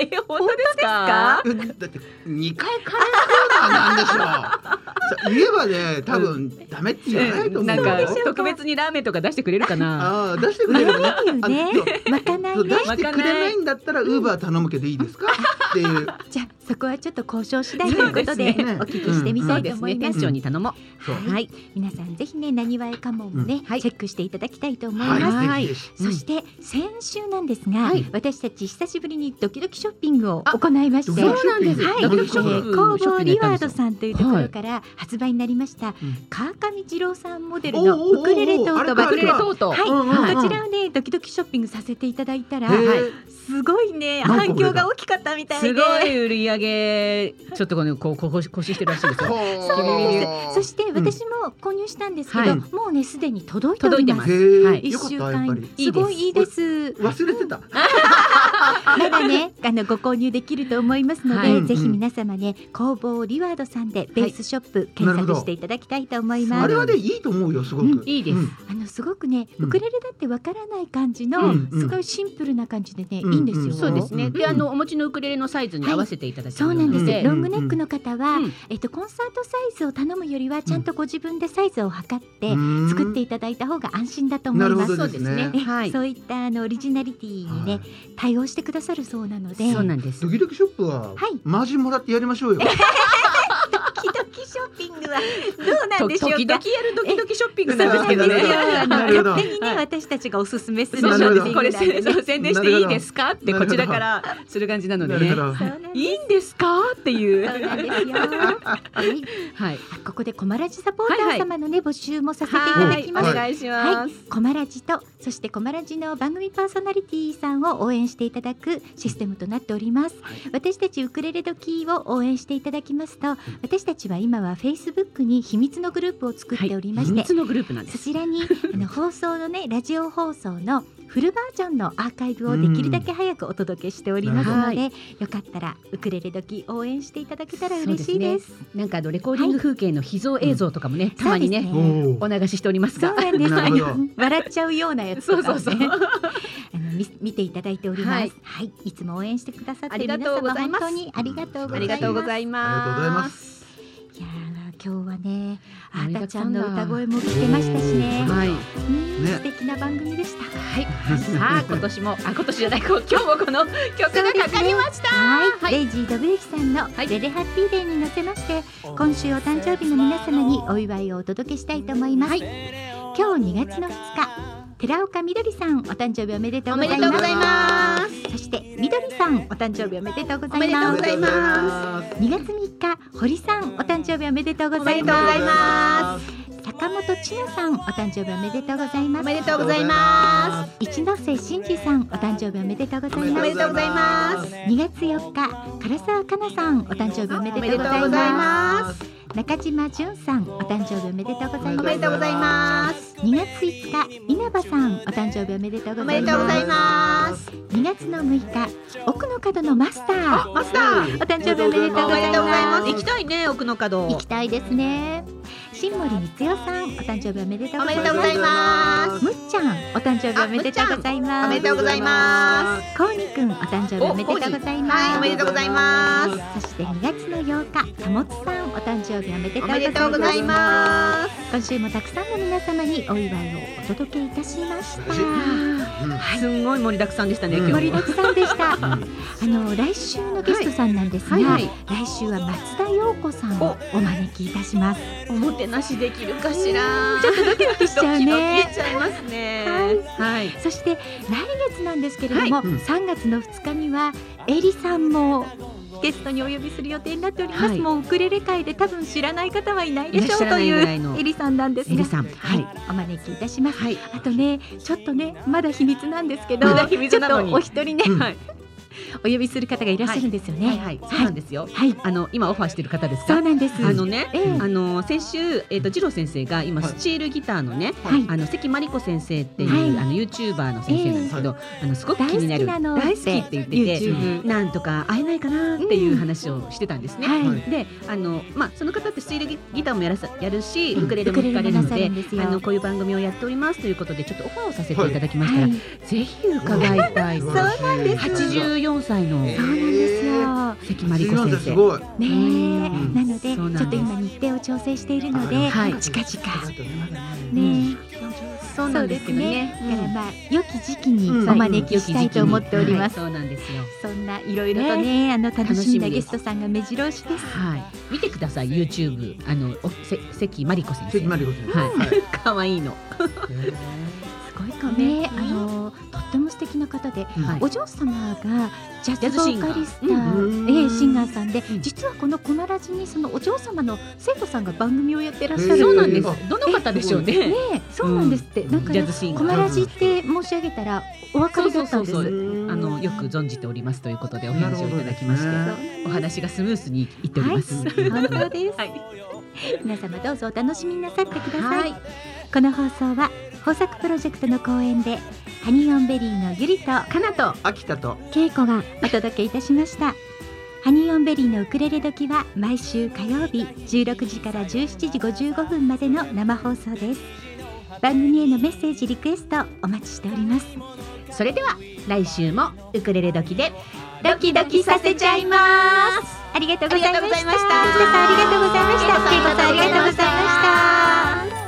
え本当ですか？えだって二回カレー食うのはなんでしょう。[LAUGHS] さ言えばね、多分ダメって言わないと思うよ。なんか特別にラーメンとか出してくれるかな？出してくれるね。ない出してくれないんだったらウーバー頼むけどいいですか？っていう。じゃあそこはちょっと交渉次第ということでね。お聞きしてみたい。と思います。店長に頼もう。はい、皆さんぜひねなにわえかもね、はい。チェックしていただきたいと思います。そして先週なんですが、はい。私たち久しぶりにドキドキショッピングを行いまして、そうなんです。はい、工房リワードさんというところから発売になりました、うん。川上二郎さんモデルのウクレレトートバッグ。はい、こちらをねドキドキショッピングさせていただいたら、すごいね反響が大きかったみたいで。すごい売り上げちょっとこのこうこう腰してるらしいですよ。そうです。そして私も購入したんですけど、はいもうねすでに届いております。へーはい一週間。すごいいいです。忘れてた。まだねあのご購入できると思いますので、はいぜひ皆様ね工房リワードさんでベースショップ検索していただきたいと思います。あれはねいいと思うよすごく。うんいいですうんあのすごくねウクレレだってわからない感じの、うんすごいシンプルな感じでね、うんいいんですよ。うんそうですね。であのお持ちのウクレレのサイズに合わせていただけるそうなんです、うんロングネックの方は、うん。えっと、コンサートサイズを頼むよりはちゃんとご自分でサイズを測ってうん。作っていただいた方が安心だと思いなるほます。どですね。えはい。そういったあのオリジナリティにね、はい。対応してくださるそうなので。そうなんです。ド。キドキショップははい。マージンもらってやりましょうよ。[LAUGHS] ョッピングはどうなんでしょうか？時々やるドキドキショッピングなんですけどね。勝手にね、はい私たちがおすすめするこれ宣伝していいですか？ってこちらからする感じなのでね。いいんですか？っていう。そうなんですよ。はい。ここでコマラジサポーター様のね、募集もさせていただきます。お願いしはい。ます。、コマラジとそしてコマラジの番組パーソナリティさんを応援していただくシステムとなっております、はい。私たちウクレレ時を応援していただきますと私たちは今はフェイスブックに秘密のグループを作っておりまして、秘密のグループなんです。そちらにあの [LAUGHS] 放送のねラジオ放送のフルバージョンのアーカイブをできるだけ早くお届けしておりますので、うんよかったらウクレレ時応援していただけたら嬉しいです。なんかあのレコーディング風景の秘蔵映像とかもね、たまにねねお流ししておりますが。そうなんです。笑っちゃうようなやつとかをねそうそうそうあのみ見ていただいております。ははいい、い、つも応援してくださってありがる皆様とうございます本当にありがとうございます。ありがとうございありがとうございま。す。いやー今日はね、あたちゃんの歌声も聞けましたしね。はい。うんね素敵な番組でした。はい。さあ [LAUGHS] 今年もあ今年じゃない今日もこの曲がかかりました。はい、はいレイジードブユキさんのいレレハッピーデーに乗せまして、今週お誕生日の皆様にお祝いをお届けしたいと思います。今日2月の2日、寺岡みどりさんお誕生日おめでとうおございますそしてみどりさんお誕生日おめでとうございおめでとうますございます。2月3日堀さんお誕生日おめでとうございおめでとうございまます。す坂本千奈さんお誕生日おめでとうございます。おめでとうございま一ノ瀬真司さんお誕生日おめでとうございおます。めでとうございます。2月4日唐沢かなさんお誕生日おめでとうございおめでとうございます中島淳さんお誕生日おめでとうございおます。めでとうございます。2月5日稲葉さんお誕生日おめでとうごおざいまめでとうございます。す2月の6日奥の角のマスター。マスター。お誕生日おめでとうございます。行きたいね奥の角。行きたいですね新森光代さんお誕生日おめでとうございます。おめでとうございます。むっちゃんお誕生日おめでとうございます。おめでとうございます。こうにくんお誕生日おめでとうございます。はいおめでとうございます。そして2月の8日たもつさんお誕生日おめでとうおめでとうございございます。ます今週もたくさんの皆様にお祝いをお届けいたしました。すんごい盛りだくさんでしたねうん。盛りだくさんでした。あの来週のゲストさんなんですが、はい。はい。来週は松田陽子さんをお招きいたします。おもてなしできるかしら。ちょっとドキドキしちゃうね。ドキドキしちゃいますね。はい。そして来月なんですけれども、はい。うん。3月の2日にはエリさんもゲストにお呼びする予定になっております、はい。もうウクレレ界で多分知らない方はいないでしょうというエリさんなんですが。エリさん。ははい。い、お招きいたします。はい。あとねちょっとねまだ秘密なんですけどまちょっとお一人ね、うん。はいお呼びする方がいらっしゃるんですよね。はい。はいそうなんですよ。はい。あの今オファーしてる方ですか？そうなんです。あのねええ。あの先週えっと次郎先生が今はい。スチールギターのねはい。あの関真理子先生っていう、はい。あのユーチューバーの先生なんですけど、あのすごく気になる大好きって。言っててなんとか会えないかなっていう話をしてたんですね。であのまあその方ってスチールギギターもやらさやるしうん。ウクレレも弾かれるのであのこういう番組をやっておりますということでちょっとオファーをさせていただきましたら、はい。ぜひ伺いたいそうなんです84歳のそうなんですよ関真理子先生。すごい。ねなのでちょっと今日程を調整しているので、はい近々ね。ねそうなんですけどね。からまあ良き時期にうんお招きしたいと思っておりはいます。そうなんですよ。そんないろいろとねあの楽しみですゲストさんが目白押しです。はい。見てください YouTube あのおせ関真理子先生。関真理子先生。はい。[LAUGHS] 可愛いの。すごいかねあのても素敵な方で、はい。お嬢様がジャズボーカリスタジャズシンガー。うんシンガーさんで、うん。実はこのコナラジにそのお嬢様の生徒さんが番組をやってらっしゃる。そうなんであす。どの方でしょうね。ねえそうなんですって、うん。なんかねジャズシンガー。コナラジって申し上げたらお分かりだったんです。あのよく存じておりますということでお返事をいただきまして、なるほどお話がスムースにいっております。はい、[LAUGHS] 本当です。はい。皆様どうぞお楽しみになさってください。はい。この放送は豊作プロジェクトの公演でハニーオンベリーのゆりとかなと秋田とけいこがお届けいたしました。ハニーオンベリーのウクレレ時は毎週火曜日16時から17時55分までの生放送です。番組へのメッセージリクエストお待ちしております。それでは来週もウクレレ時でドキドキさせちゃいます。ありがとうございました。ありがとうございました秋田さんありがとうございました。けいこさんありがとうございました。